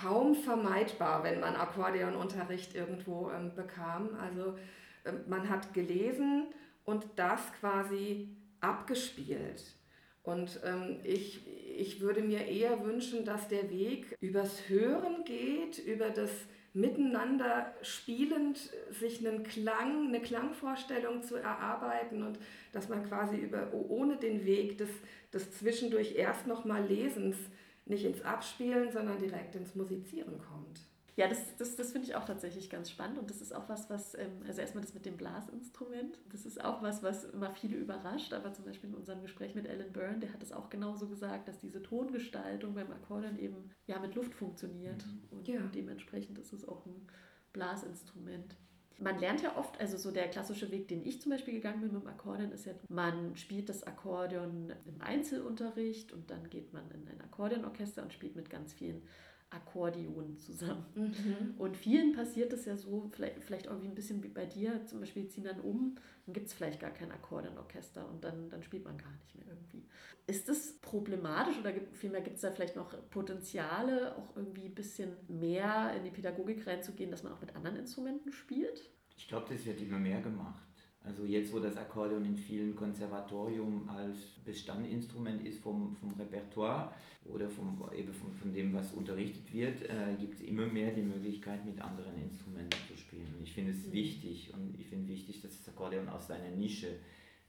kaum vermeidbar, wenn man Akkordeonunterricht irgendwo ähm, bekam. Also ähm, man hat gelesen und das quasi abgespielt. Und ähm, ich, ich würde mir eher wünschen, dass der Weg übers Hören geht, über das Miteinander spielend sich einen Klang, eine Klangvorstellung zu erarbeiten und dass man quasi über, ohne den Weg des, des zwischendurch erst nochmal Lesens nicht ins Abspielen, sondern direkt ins Musizieren kommt. Ja, das, das, das finde ich auch tatsächlich ganz spannend und das ist auch was, was, ähm, also erstmal das mit dem Blasinstrument, das ist auch was, was immer viele überrascht, aber zum Beispiel in unserem Gespräch mit Alan Byrne, der hat es auch genauso gesagt, dass diese Tongestaltung beim Akkordeon eben ja mit Luft funktioniert mhm. und ja. dementsprechend ist es auch ein Blasinstrument. Man lernt ja oft, also so der klassische Weg, den ich zum Beispiel gegangen bin mit dem Akkordeon, ist ja, man spielt das Akkordeon im Einzelunterricht und dann geht man in ein Akkordeonorchester und spielt mit ganz vielen Akkordeon zusammen. Mhm. Und vielen passiert es ja so, vielleicht, vielleicht irgendwie ein bisschen wie bei dir, zum Beispiel ziehen dann um, dann gibt es vielleicht gar kein Akkordeonorchester und dann, dann spielt man gar nicht mehr irgendwie. Ist das problematisch oder gibt, vielmehr gibt es da vielleicht noch Potenziale, auch irgendwie ein bisschen mehr in die Pädagogik reinzugehen, dass man auch mit anderen Instrumenten spielt? Ich glaube, das wird immer mehr gemacht. Also jetzt, wo das Akkordeon in vielen Konservatorien als Bestandinstrument ist vom, vom Repertoire oder vom, eben von, von dem, was unterrichtet wird, äh, gibt es immer mehr die Möglichkeit, mit anderen Instrumenten zu spielen. Ich finde es mhm. wichtig und ich finde wichtig, dass das Akkordeon aus seiner Nische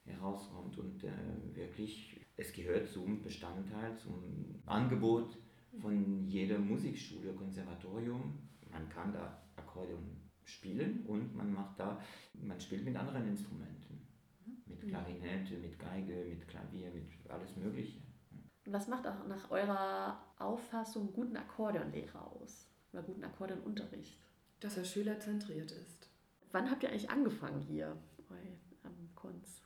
herauskommt und äh, wirklich, es gehört zum Bestandteil, zum Angebot von jeder Musikschule, Konservatorium. Man kann da Akkordeon spielen und man macht da, man spielt mit anderen Instrumenten. Mit mhm. Klarinette, mit Geige, mit Klavier, mit alles Mögliche. Was macht auch nach eurer Auffassung guten Akkordeonlehrer aus? Oder guten Akkordeonunterricht? Dass er schülerzentriert ist. Wann habt ihr eigentlich angefangen hier bei am Konz?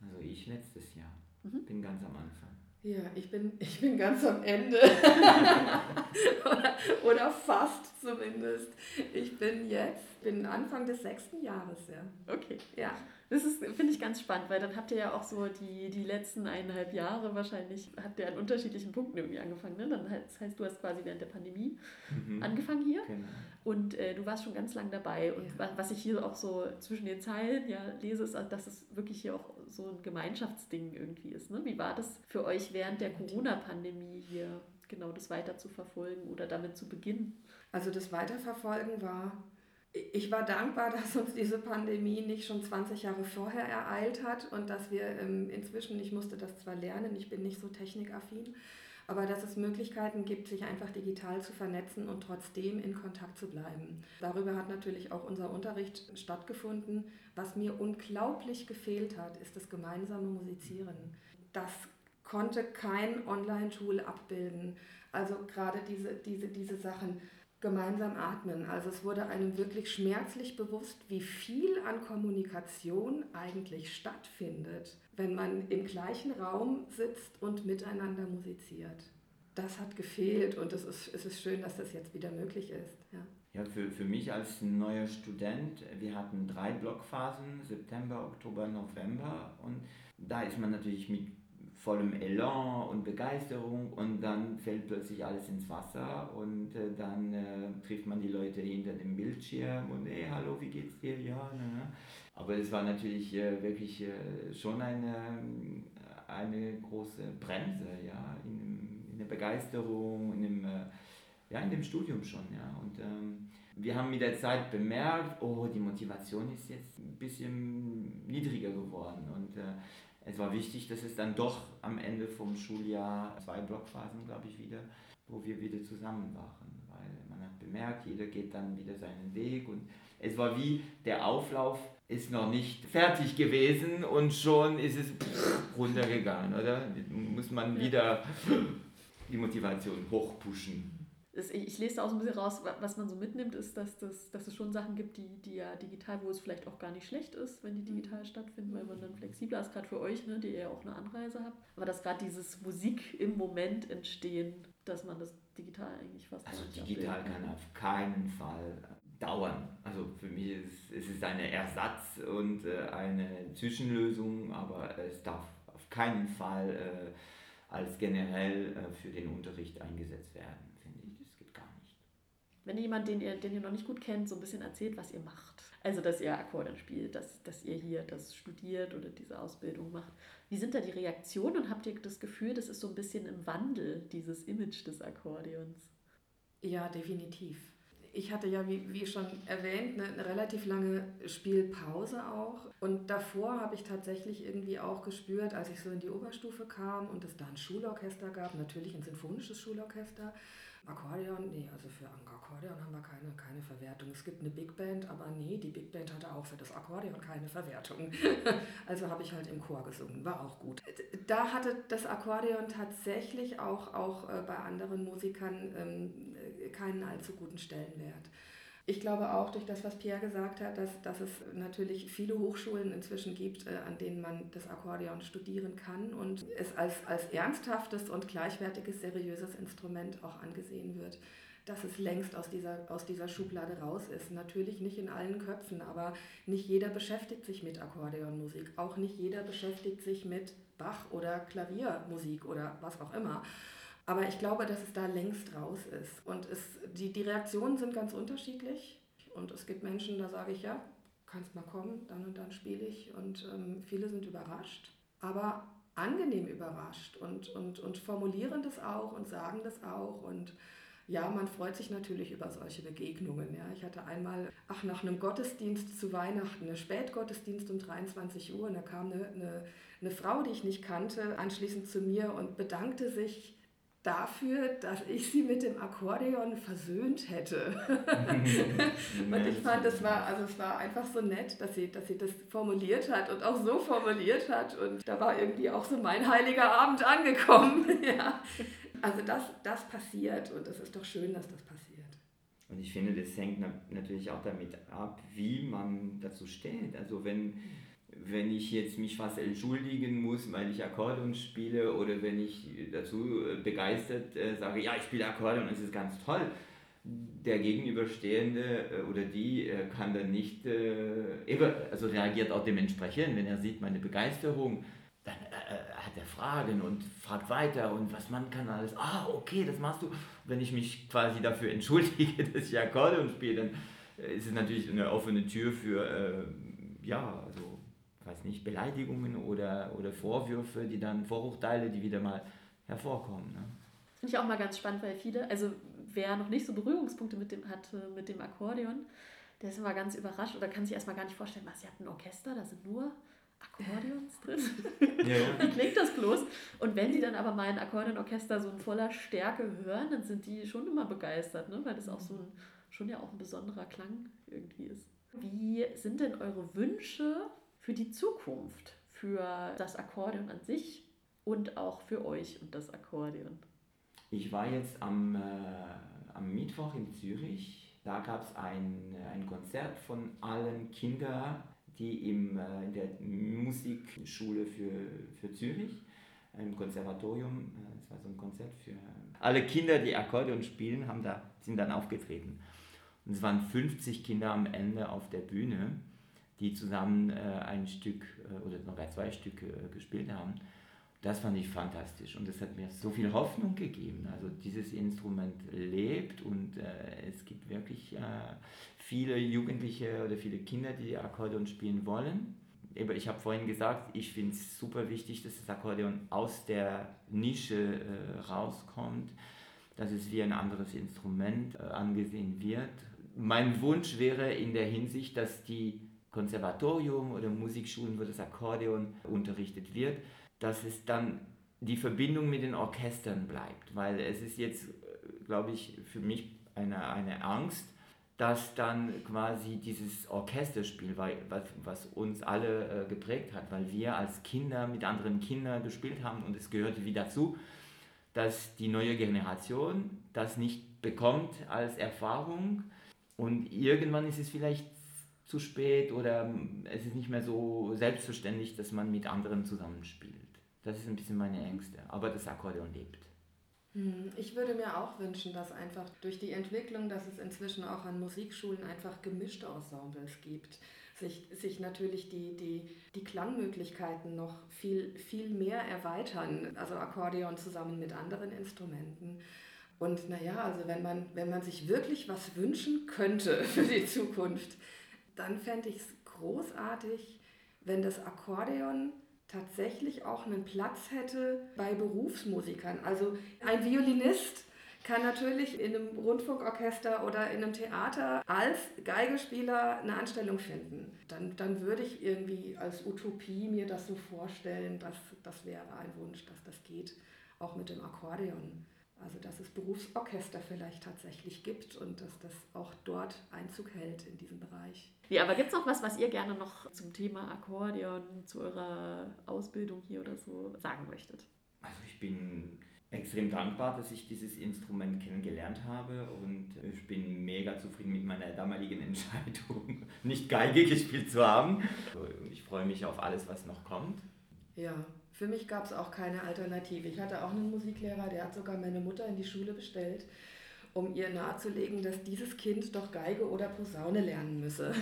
Also ich letztes Jahr. Mhm. Bin ganz am Anfang. Ja, ich bin, *laughs* ich bin ganz am Ende. *laughs* oder, oder fast zumindest. Ich bin jetzt, bin Anfang des sechsten Jahres, ja. Okay. Ja. Das ist, finde ich ganz spannend, weil dann habt ihr ja auch so die, die letzten eineinhalb Jahre wahrscheinlich, habt ihr an unterschiedlichen Punkten irgendwie angefangen. Ne? Dann, das heißt, du hast quasi während der Pandemie mhm. angefangen hier genau. und äh, du warst schon ganz lang dabei. Und ja. was ich hier auch so zwischen den Zeilen ja lese, ist, dass es wirklich hier auch so ein Gemeinschaftsding irgendwie ist. Ne? Wie war das für euch während der Corona-Pandemie hier, genau das weiter zu verfolgen oder damit zu beginnen? Also das Weiterverfolgen war ich war dankbar, *laughs* dass uns diese Pandemie nicht schon 20 Jahre vorher ereilt hat und dass wir ähm, inzwischen, ich musste das zwar lernen, ich bin nicht so technikaffin, aber dass es Möglichkeiten gibt, sich einfach digital zu vernetzen und trotzdem in Kontakt zu bleiben. Darüber hat natürlich auch unser Unterricht stattgefunden. Was mir unglaublich gefehlt hat, ist das gemeinsame Musizieren. Das konnte kein Online-Tool abbilden. Also gerade diese, diese, diese Sachen gemeinsam atmen. Also es wurde einem wirklich schmerzlich bewusst, wie viel an Kommunikation eigentlich stattfindet, wenn man im gleichen Raum sitzt und miteinander musiziert. Das hat gefehlt und es ist, es ist schön, dass das jetzt wieder möglich ist. Ja. Ja, für, für mich als neuer Student, wir hatten drei Blockphasen, September, Oktober, November. Und da ist man natürlich mit vollem Elan und Begeisterung und dann fällt plötzlich alles ins Wasser und äh, dann äh, trifft man die Leute hinter dem Bildschirm und hey, hallo, wie geht's dir? Ja, na. Aber es war natürlich äh, wirklich äh, schon eine, eine große Bremse, ja, in, in der Begeisterung, in dem, äh, ja, in dem Studium schon, ja. Und ähm, wir haben mit der Zeit bemerkt, oh, die Motivation ist jetzt ein bisschen niedriger geworden und äh, es war wichtig, dass es dann doch am Ende vom Schuljahr zwei Blockphasen, glaube ich, wieder, wo wir wieder zusammen waren. Weil man hat bemerkt, jeder geht dann wieder seinen Weg und es war wie der Auflauf ist noch nicht fertig gewesen und schon ist es runtergegangen, oder? Muss man wieder die Motivation hochpushen ich lese da auch so ein bisschen raus, was man so mitnimmt, ist, dass, das, dass es schon Sachen gibt, die, die ja digital, wo es vielleicht auch gar nicht schlecht ist, wenn die digital mhm. stattfinden, weil man dann flexibler ist, gerade für euch, ne, die ihr ja auch eine Anreise habt. Aber dass gerade dieses Musik im Moment entstehen, dass man das digital eigentlich fast Also digital kann auf keinen Fall dauern. Also für mich ist es ist eine Ersatz und äh, eine Zwischenlösung, aber es darf auf keinen Fall äh, als generell äh, für den Unterricht eingesetzt werden wenn jemand, den ihr, den ihr noch nicht gut kennt, so ein bisschen erzählt, was ihr macht. Also, dass ihr Akkordeon spielt, dass, dass ihr hier das studiert oder diese Ausbildung macht. Wie sind da die Reaktionen und habt ihr das Gefühl, das ist so ein bisschen im Wandel, dieses Image des Akkordeons? Ja, definitiv. Ich hatte ja, wie, wie schon erwähnt, eine, eine, relativ lange Spielpause auch. Und davor habe ich tatsächlich irgendwie auch gespürt, als ich so in die Oberstufe kam und es da ein Schulorchester gab, natürlich ein sinfonisches Schulorchester, Akkordeon, nee, also für Akkordeon haben wir keine, keine Verwertung. Es gibt eine Big Band, aber nee, die Big Band hatte auch für das Akkordeon keine Verwertung. *laughs* also habe ich halt im Chor gesungen, war auch gut. Da hatte das Akkordeon tatsächlich auch, auch äh, bei anderen Musikern ähm, keinen allzu guten Stellenwert. Ich glaube auch durch das, was Pierre gesagt hat, dass, dass es natürlich viele Hochschulen inzwischen gibt, äh, an denen man das Akkordeon studieren kann und es als, als ernsthaftes und gleichwertiges, seriöses Instrument auch angesehen wird dass es längst aus dieser, aus dieser Schublade raus ist. Natürlich nicht in allen Köpfen, aber nicht jeder beschäftigt sich mit Akkordeonmusik. Auch nicht jeder beschäftigt sich mit Bach oder Klaviermusik oder was auch immer. Aber ich glaube, dass es da längst raus ist. Und es, die, die Reaktionen sind ganz unterschiedlich. Und es gibt Menschen, da sage ich, ja, kannst mal kommen, dann und dann spiele ich. Und ähm, viele sind überrascht, aber angenehm überrascht und, und, und formulieren das auch und sagen das auch. Und ja, man freut sich natürlich über solche Begegnungen. Ja. Ich hatte einmal, ach, nach einem Gottesdienst zu Weihnachten, eine Spätgottesdienst um 23 Uhr, und da kam eine, eine, eine Frau, die ich nicht kannte, anschließend zu mir und bedankte sich dafür, dass ich sie mit dem Akkordeon versöhnt hätte. *laughs* und ich fand, es war, also es war einfach so nett, dass sie, dass sie das formuliert hat und auch so formuliert hat. Und da war irgendwie auch so mein heiliger Abend angekommen. *laughs* ja. Also das, das passiert und es ist doch schön, dass das passiert. Und ich finde, das hängt natürlich auch damit ab, wie man dazu steht. Also wenn wenn ich jetzt mich fast entschuldigen muss, weil ich Akkordeon spiele oder wenn ich dazu äh, begeistert äh, sage, ja, ich spiele Akkordeon, es ist ganz toll, der Gegenüberstehende äh, oder die äh, kann dann nicht, äh, also reagiert auch dementsprechend, wenn er sieht meine Begeisterung, dann äh, hat er Fragen und fragt weiter und was man kann alles, ah, okay, das machst du. Wenn ich mich quasi dafür entschuldige, *laughs* dass ich Akkordeon spiele, dann ist es natürlich eine offene Tür für, ja, also weiß nicht, Beleidigungen oder, oder Vorwürfe, die dann, Vorurteile, die wieder mal hervorkommen. Ne? Das finde ich auch mal ganz spannend, weil viele, also wer noch nicht so Berührungspunkte mit dem hatte, mit dem Akkordeon, der ist immer ganz überrascht oder kann sich erstmal gar nicht vorstellen, was, ihr habt ein Orchester, da sind nur Akkordeons drin. *laughs* Ja, ja. Wie klingt das bloß? Und wenn sie dann aber mal ein Akkordeonorchester so in voller Stärke hören, dann sind die schon immer begeistert, ne? weil das auch so ein, schon ja auch ein besonderer Klang irgendwie ist. Wie sind denn eure Wünsche für die Zukunft, für das Akkordeon an sich und auch für euch und das Akkordeon? Ich war jetzt am, äh, am Mittwoch in Zürich. Da gab es ein, ein Konzert von allen Kindern, die im, äh, in der Musikschule für, für Zürich, im Konservatorium, äh, es war so ein Konzert für alle Kinder, die Akkordeon spielen, haben da, sind dann aufgetreten. Und es waren 50 Kinder am Ende auf der Bühne, die zusammen äh, ein Stück äh, oder sogar zwei Stücke äh, gespielt haben. Das fand ich fantastisch und das hat mir so viel Hoffnung gegeben. Also dieses Instrument lebt und äh, es gibt wirklich äh, viele Jugendliche oder viele Kinder, die Akkordeon spielen wollen. Ich habe vorhin gesagt, ich finde es super wichtig, dass das Akkordeon aus der Nische äh, rauskommt, dass es wie ein anderes Instrument angesehen wird. Mein Wunsch wäre in der Hinsicht, dass die Konservatorium oder Musikschulen, wo das Akkordeon unterrichtet wird, dass es dann die Verbindung mit den Orchestern bleibt. Weil es ist jetzt, glaube ich, für mich eine, eine Angst, dass dann quasi dieses Orchesterspiel, was, was uns alle äh, geprägt hat, weil wir als Kinder mit anderen Kindern gespielt haben und es gehörte wie dazu, dass die neue Generation das nicht bekommt als Erfahrung und irgendwann ist es vielleicht zu spät oder es ist nicht mehr so selbstverständlich, dass man mit anderen zusammenspielt. Das ist ein bisschen meine Ängste. Aber das Akkordeon lebt. Hm, ich würde mir auch wünschen, dass einfach durch die Entwicklung, dass es inzwischen auch an Musikschulen einfach gemischte Ensembles gibt, sich, sich natürlich die, die, die Klangmöglichkeiten noch viel, viel mehr erweitern, also Akkordeon zusammen mit anderen Instrumenten. Und naja, also wenn man, wenn man sich wirklich was wünschen könnte *laughs* für die Zukunft, dann fände ich es großartig, wenn das Akkordeon tatsächlich auch einen Platz hätte bei Berufsmusikern. Also ein Violinist kann natürlich in einem Rundfunkorchester oder in einem Theater als Geigespieler eine Anstellung finden. Dann, dann würde ich irgendwie als Utopie mir das so vorstellen, dass das wäre ein Wunsch, dass das geht, auch mit dem Akkordeon. Also dass es Berufsorchester vielleicht tatsächlich gibt und dass das auch dort Einzug hält in diesem Bereich. Ja, aber gibt es noch was, was ihr gerne noch zum Thema Akkordeon, zu eurer Ausbildung hier oder so sagen möchtet? Also ich bin extrem dankbar, dass ich dieses Instrument kennengelernt habe und ich bin mega zufrieden mit meiner damaligen *laughs* Entscheidung, nicht Geige gespielt zu haben. Ich freue mich auf alles, was noch kommt. Ja, für mich gab es auch keine Alternative. Ich hatte auch einen Musiklehrer, der hat sogar meine Mutter in die Schule bestellt, um ihr nahezulegen, dass dieses Kind doch Geige oder Posaune lernen müsse.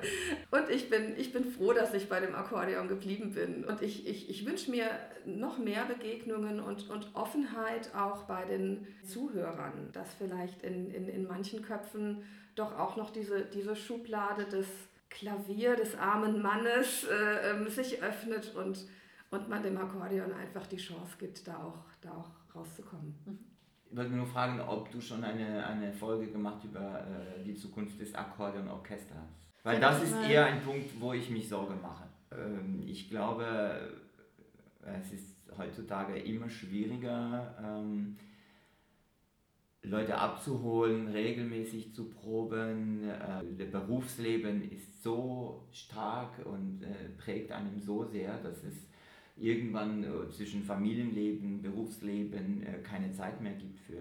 *laughs* und ich bin, ich bin froh, dass ich bei dem Akkordeon geblieben bin. Und ich, ich, ich wünsche mir noch mehr Begegnungen und, und Offenheit auch bei den Zuhörern, dass vielleicht in, in, in manchen Köpfen doch auch noch diese, diese Schublade des Klavier des armen Mannes äh, ähm, sich öffnet und und man dem Akkordeon einfach die Chance gibt, da auch, da auch rauszukommen. Mhm. Ich wollte nur fragen, ob du schon eine, eine Folge gemacht über äh, die Zukunft des Akkordeonorchesters. Weil das ist eher ein Punkt, wo ich mich Sorge mache. Ähm, ich glaube, es ist heutzutage immer schwieriger, ähm, Leute abzuholen, regelmäßig zu proben. Äh, das Berufsleben ist so stark und äh, prägt einem so sehr, dass es irgendwann äh, zwischen Familienleben, Berufsleben äh, keine Zeit mehr gibt für,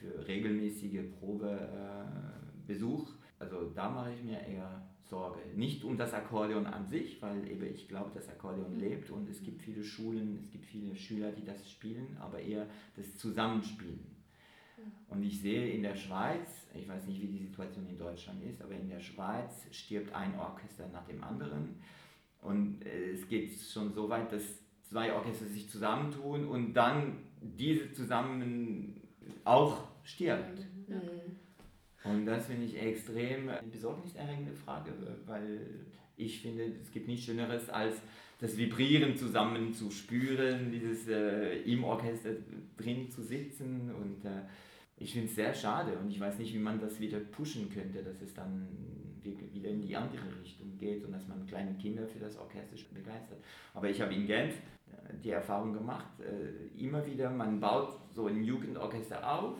für regelmäßige Probebesuch. also da mache ich mir eher Sorge. Nicht um das Akkordeon an sich, weil eben ich glaube, das Akkordeon lebt und es gibt viele Schulen, es gibt viele Schüler, die das spielen, aber eher das Zusammenspielen. Und ich sehe in der Schweiz, ich weiß nicht, wie die Situation in Deutschland ist, aber in der Schweiz stirbt ein Orchester nach dem anderen. Und äh, es geht schon so weit, dass zwei Orchester sich zusammentun und dann diese zusammen auch stirbt. Mhm. Und das finde ich extrem eine besorgniserregende Frage, weil ich finde, es gibt nichts Schöneres als das Vibrieren zusammen zu spüren, dieses äh, im Orchester drin zu sitzen und äh, ich finde es sehr schade und ich weiß nicht, wie man das wieder pushen könnte, dass es dann wieder in die andere Richtung geht und dass man kleine Kinder für das Orchester begeistert. Aber ich habe in Genf die Erfahrung gemacht, äh, immer wieder, man baut so ein Jugendorchester auf,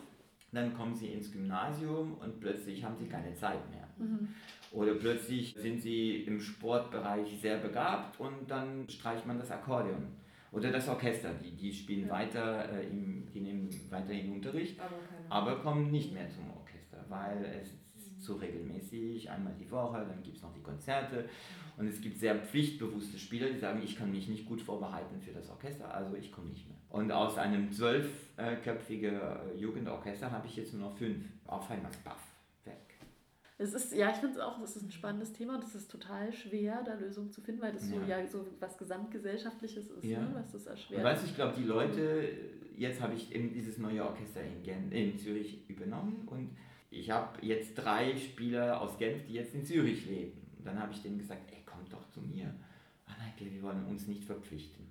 dann kommen sie ins Gymnasium und plötzlich haben sie keine Zeit mehr. Mhm. Oder plötzlich sind sie im Sportbereich sehr begabt und dann streicht man das Akkordeon. Oder das Orchester, die, die spielen ja. weiter, äh, im, die nehmen weiterhin Unterricht, aber, aber, kommen nicht mehr zum Orchester, weil es ist zu regelmäßig, einmal die Woche, dann gibt es noch die Konzerte und es gibt sehr pflichtbewusste Spieler, die sagen, ich kann mich nicht gut vorbereiten für das Orchester, also ich komme nicht mehr. Und aus einem zwölfköpfigen äh, Jugendorchester habe ich jetzt nur noch fünf. Auf einmal baff, weg. Es ist, ja, ich finde es auch, es ist ein spannendes Thema und es ist total schwer, da Lösungen zu finden, weil das so Ja. ja so was Gesamtgesellschaftliches ist, Ja. ne, was das erschwert. weißt du, ich glaube, die Leute, jetzt habe ich eben dieses neue Orchester in, Gen in Zürich übernommen und ich habe jetzt drei Spieler aus Genf, die jetzt in Zürich leben. Und dann habe ich denen gesagt, ey, doch zu mir. Ah nein, wir wollen uns nicht verpflichten.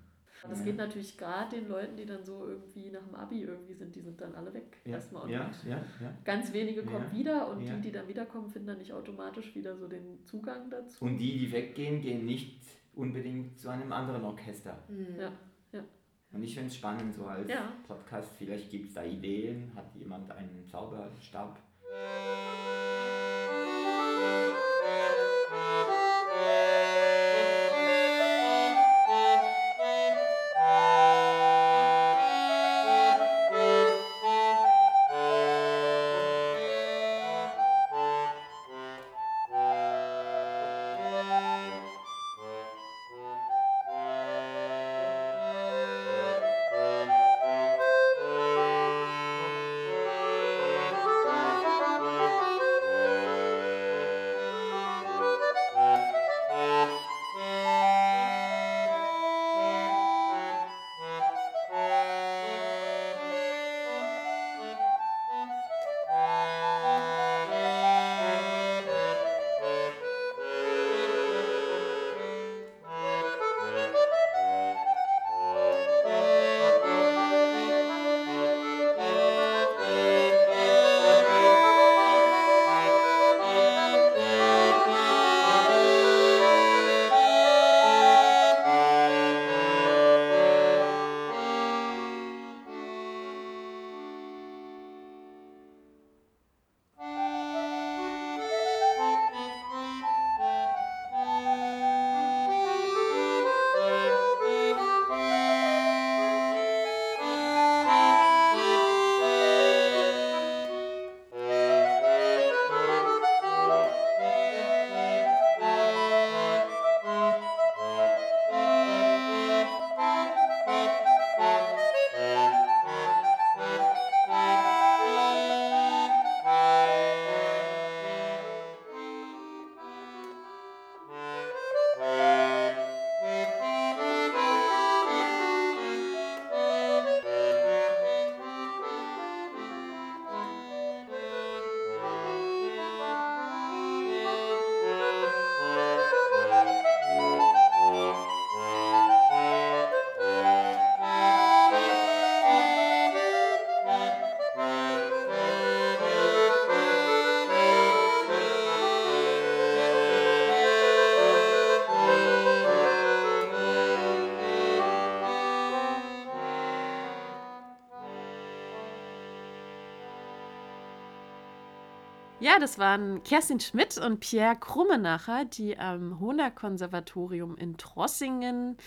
Das geht natürlich gerade den Leuten, die dann so irgendwie nach dem Abi irgendwie sind, die sind dann alle weg Ja, erstmal. Und ja, ja, ja. ganz wenige kommen Ja, wieder und ja. die, die dann wiederkommen, finden dann nicht automatisch wieder so den Zugang dazu. Und die, die weggehen, gehen nicht unbedingt zu einem anderen Orchester. Mhm. Ja, ja. Und ich finde es spannend, so als Ja. Podcast, vielleicht gibt es da Ideen, hat jemand einen Zauberstab? Das waren Kerstin Schmidt und Pierre Krummenacher, die am Hohner-Konservatorium in Trossingen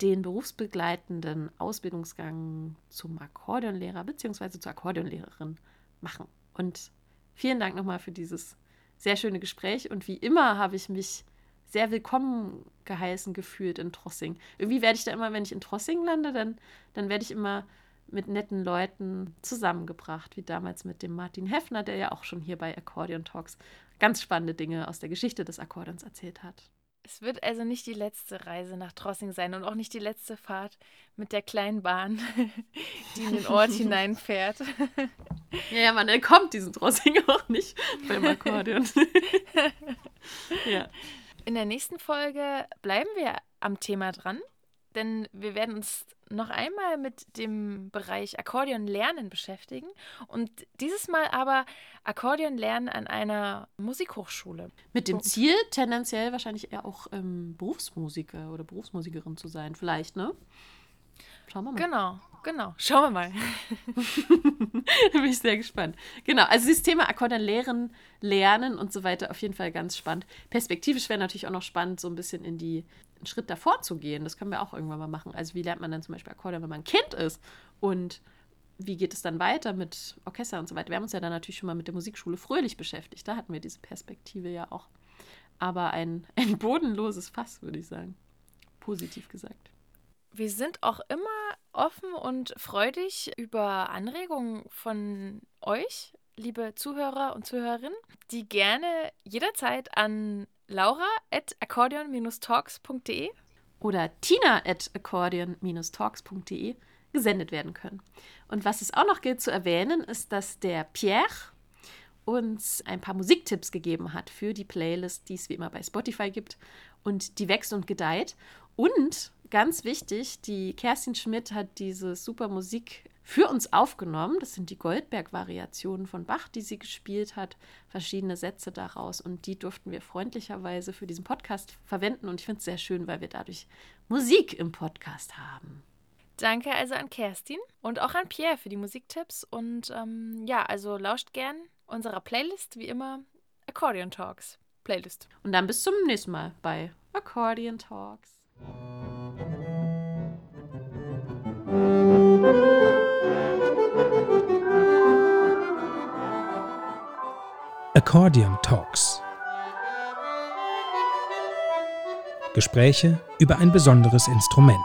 den berufsbegleitenden Ausbildungsgang zum Akkordeonlehrer bzw. zur Akkordeonlehrerin machen. Und vielen Dank nochmal für dieses sehr schöne Gespräch. Und wie immer habe ich mich sehr willkommen geheißen gefühlt in Trossing. Irgendwie werde ich da immer, wenn ich in Trossing lande, dann, dann werde ich immer mit netten Leuten zusammengebracht, wie damals mit dem Martin Heffner, der ja auch schon hier bei Accordion Talks ganz spannende Dinge aus der Geschichte des Akkordeons erzählt hat. Es wird also nicht die letzte Reise nach Trossing sein und auch nicht die letzte Fahrt mit der kleinen Bahn, *laughs* die in den Ort *laughs* hineinfährt. Ja, ja, man entkommt diesen Trossing *laughs* auch nicht beim Akkordeon. ja. In der nächsten Folge bleiben wir am Thema dran, denn wir werden uns noch einmal mit dem Bereich Akkordeon lernen beschäftigen und dieses Mal aber Akkordeon lernen an einer Musikhochschule. Mit dem Ziel, tendenziell wahrscheinlich eher auch ähm, Berufsmusiker oder Berufsmusikerin zu sein. Vielleicht, ne? Schauen wir mal. Genau, genau. Schauen wir mal. da *laughs* bin ich sehr gespannt. Genau, also dieses Thema Akkordeon lehren, lernen und so weiter, auf jeden Fall ganz spannend. Perspektivisch wäre natürlich auch noch spannend, so ein bisschen in die einen Schritt davor zu gehen. Das können wir auch irgendwann mal machen. Also wie lernt man dann zum Beispiel Akkordeon, wenn man ein Kind ist? Und wie geht es dann weiter mit Orchester und so weiter? Wir haben uns ja dann natürlich schon mal mit der Musikschule fröhlich beschäftigt. Da hatten wir diese Perspektive ja auch. Aber ein, *laughs* ein bodenloses Fass, würde ich sagen. Positiv gesagt. Wir sind auch immer offen und freudig über Anregungen von euch liebe Zuhörer und Zuhörerinnen, die gerne jederzeit an laura at akkordeon-talks.de oder tina at accordion-talks.de gesendet werden können. Und was es auch noch gilt zu erwähnen, ist, dass der Pierre uns ein paar Musiktipps gegeben hat für die Playlist, die es wie immer bei Spotify gibt und die wächst und gedeiht. Und ganz wichtig, die Kerstin Schmidt hat diese super Musik für uns aufgenommen. Das sind die Goldberg-Variationen von Bach, die sie gespielt hat, verschiedene Sätze daraus. Und die durften wir freundlicherweise für diesen Podcast verwenden. Und ich finde es sehr schön, weil wir dadurch Musik im Podcast haben. Danke also an Kerstin und auch an Pierre für die Musiktipps. Und ähm, ja, also lauscht gern unserer Playlist, wie immer Accordion Talks Playlist. Und dann bis zum nächsten Mal bei Accordion Talks. Accordion Talks. Gespräche über ein besonderes Instrument.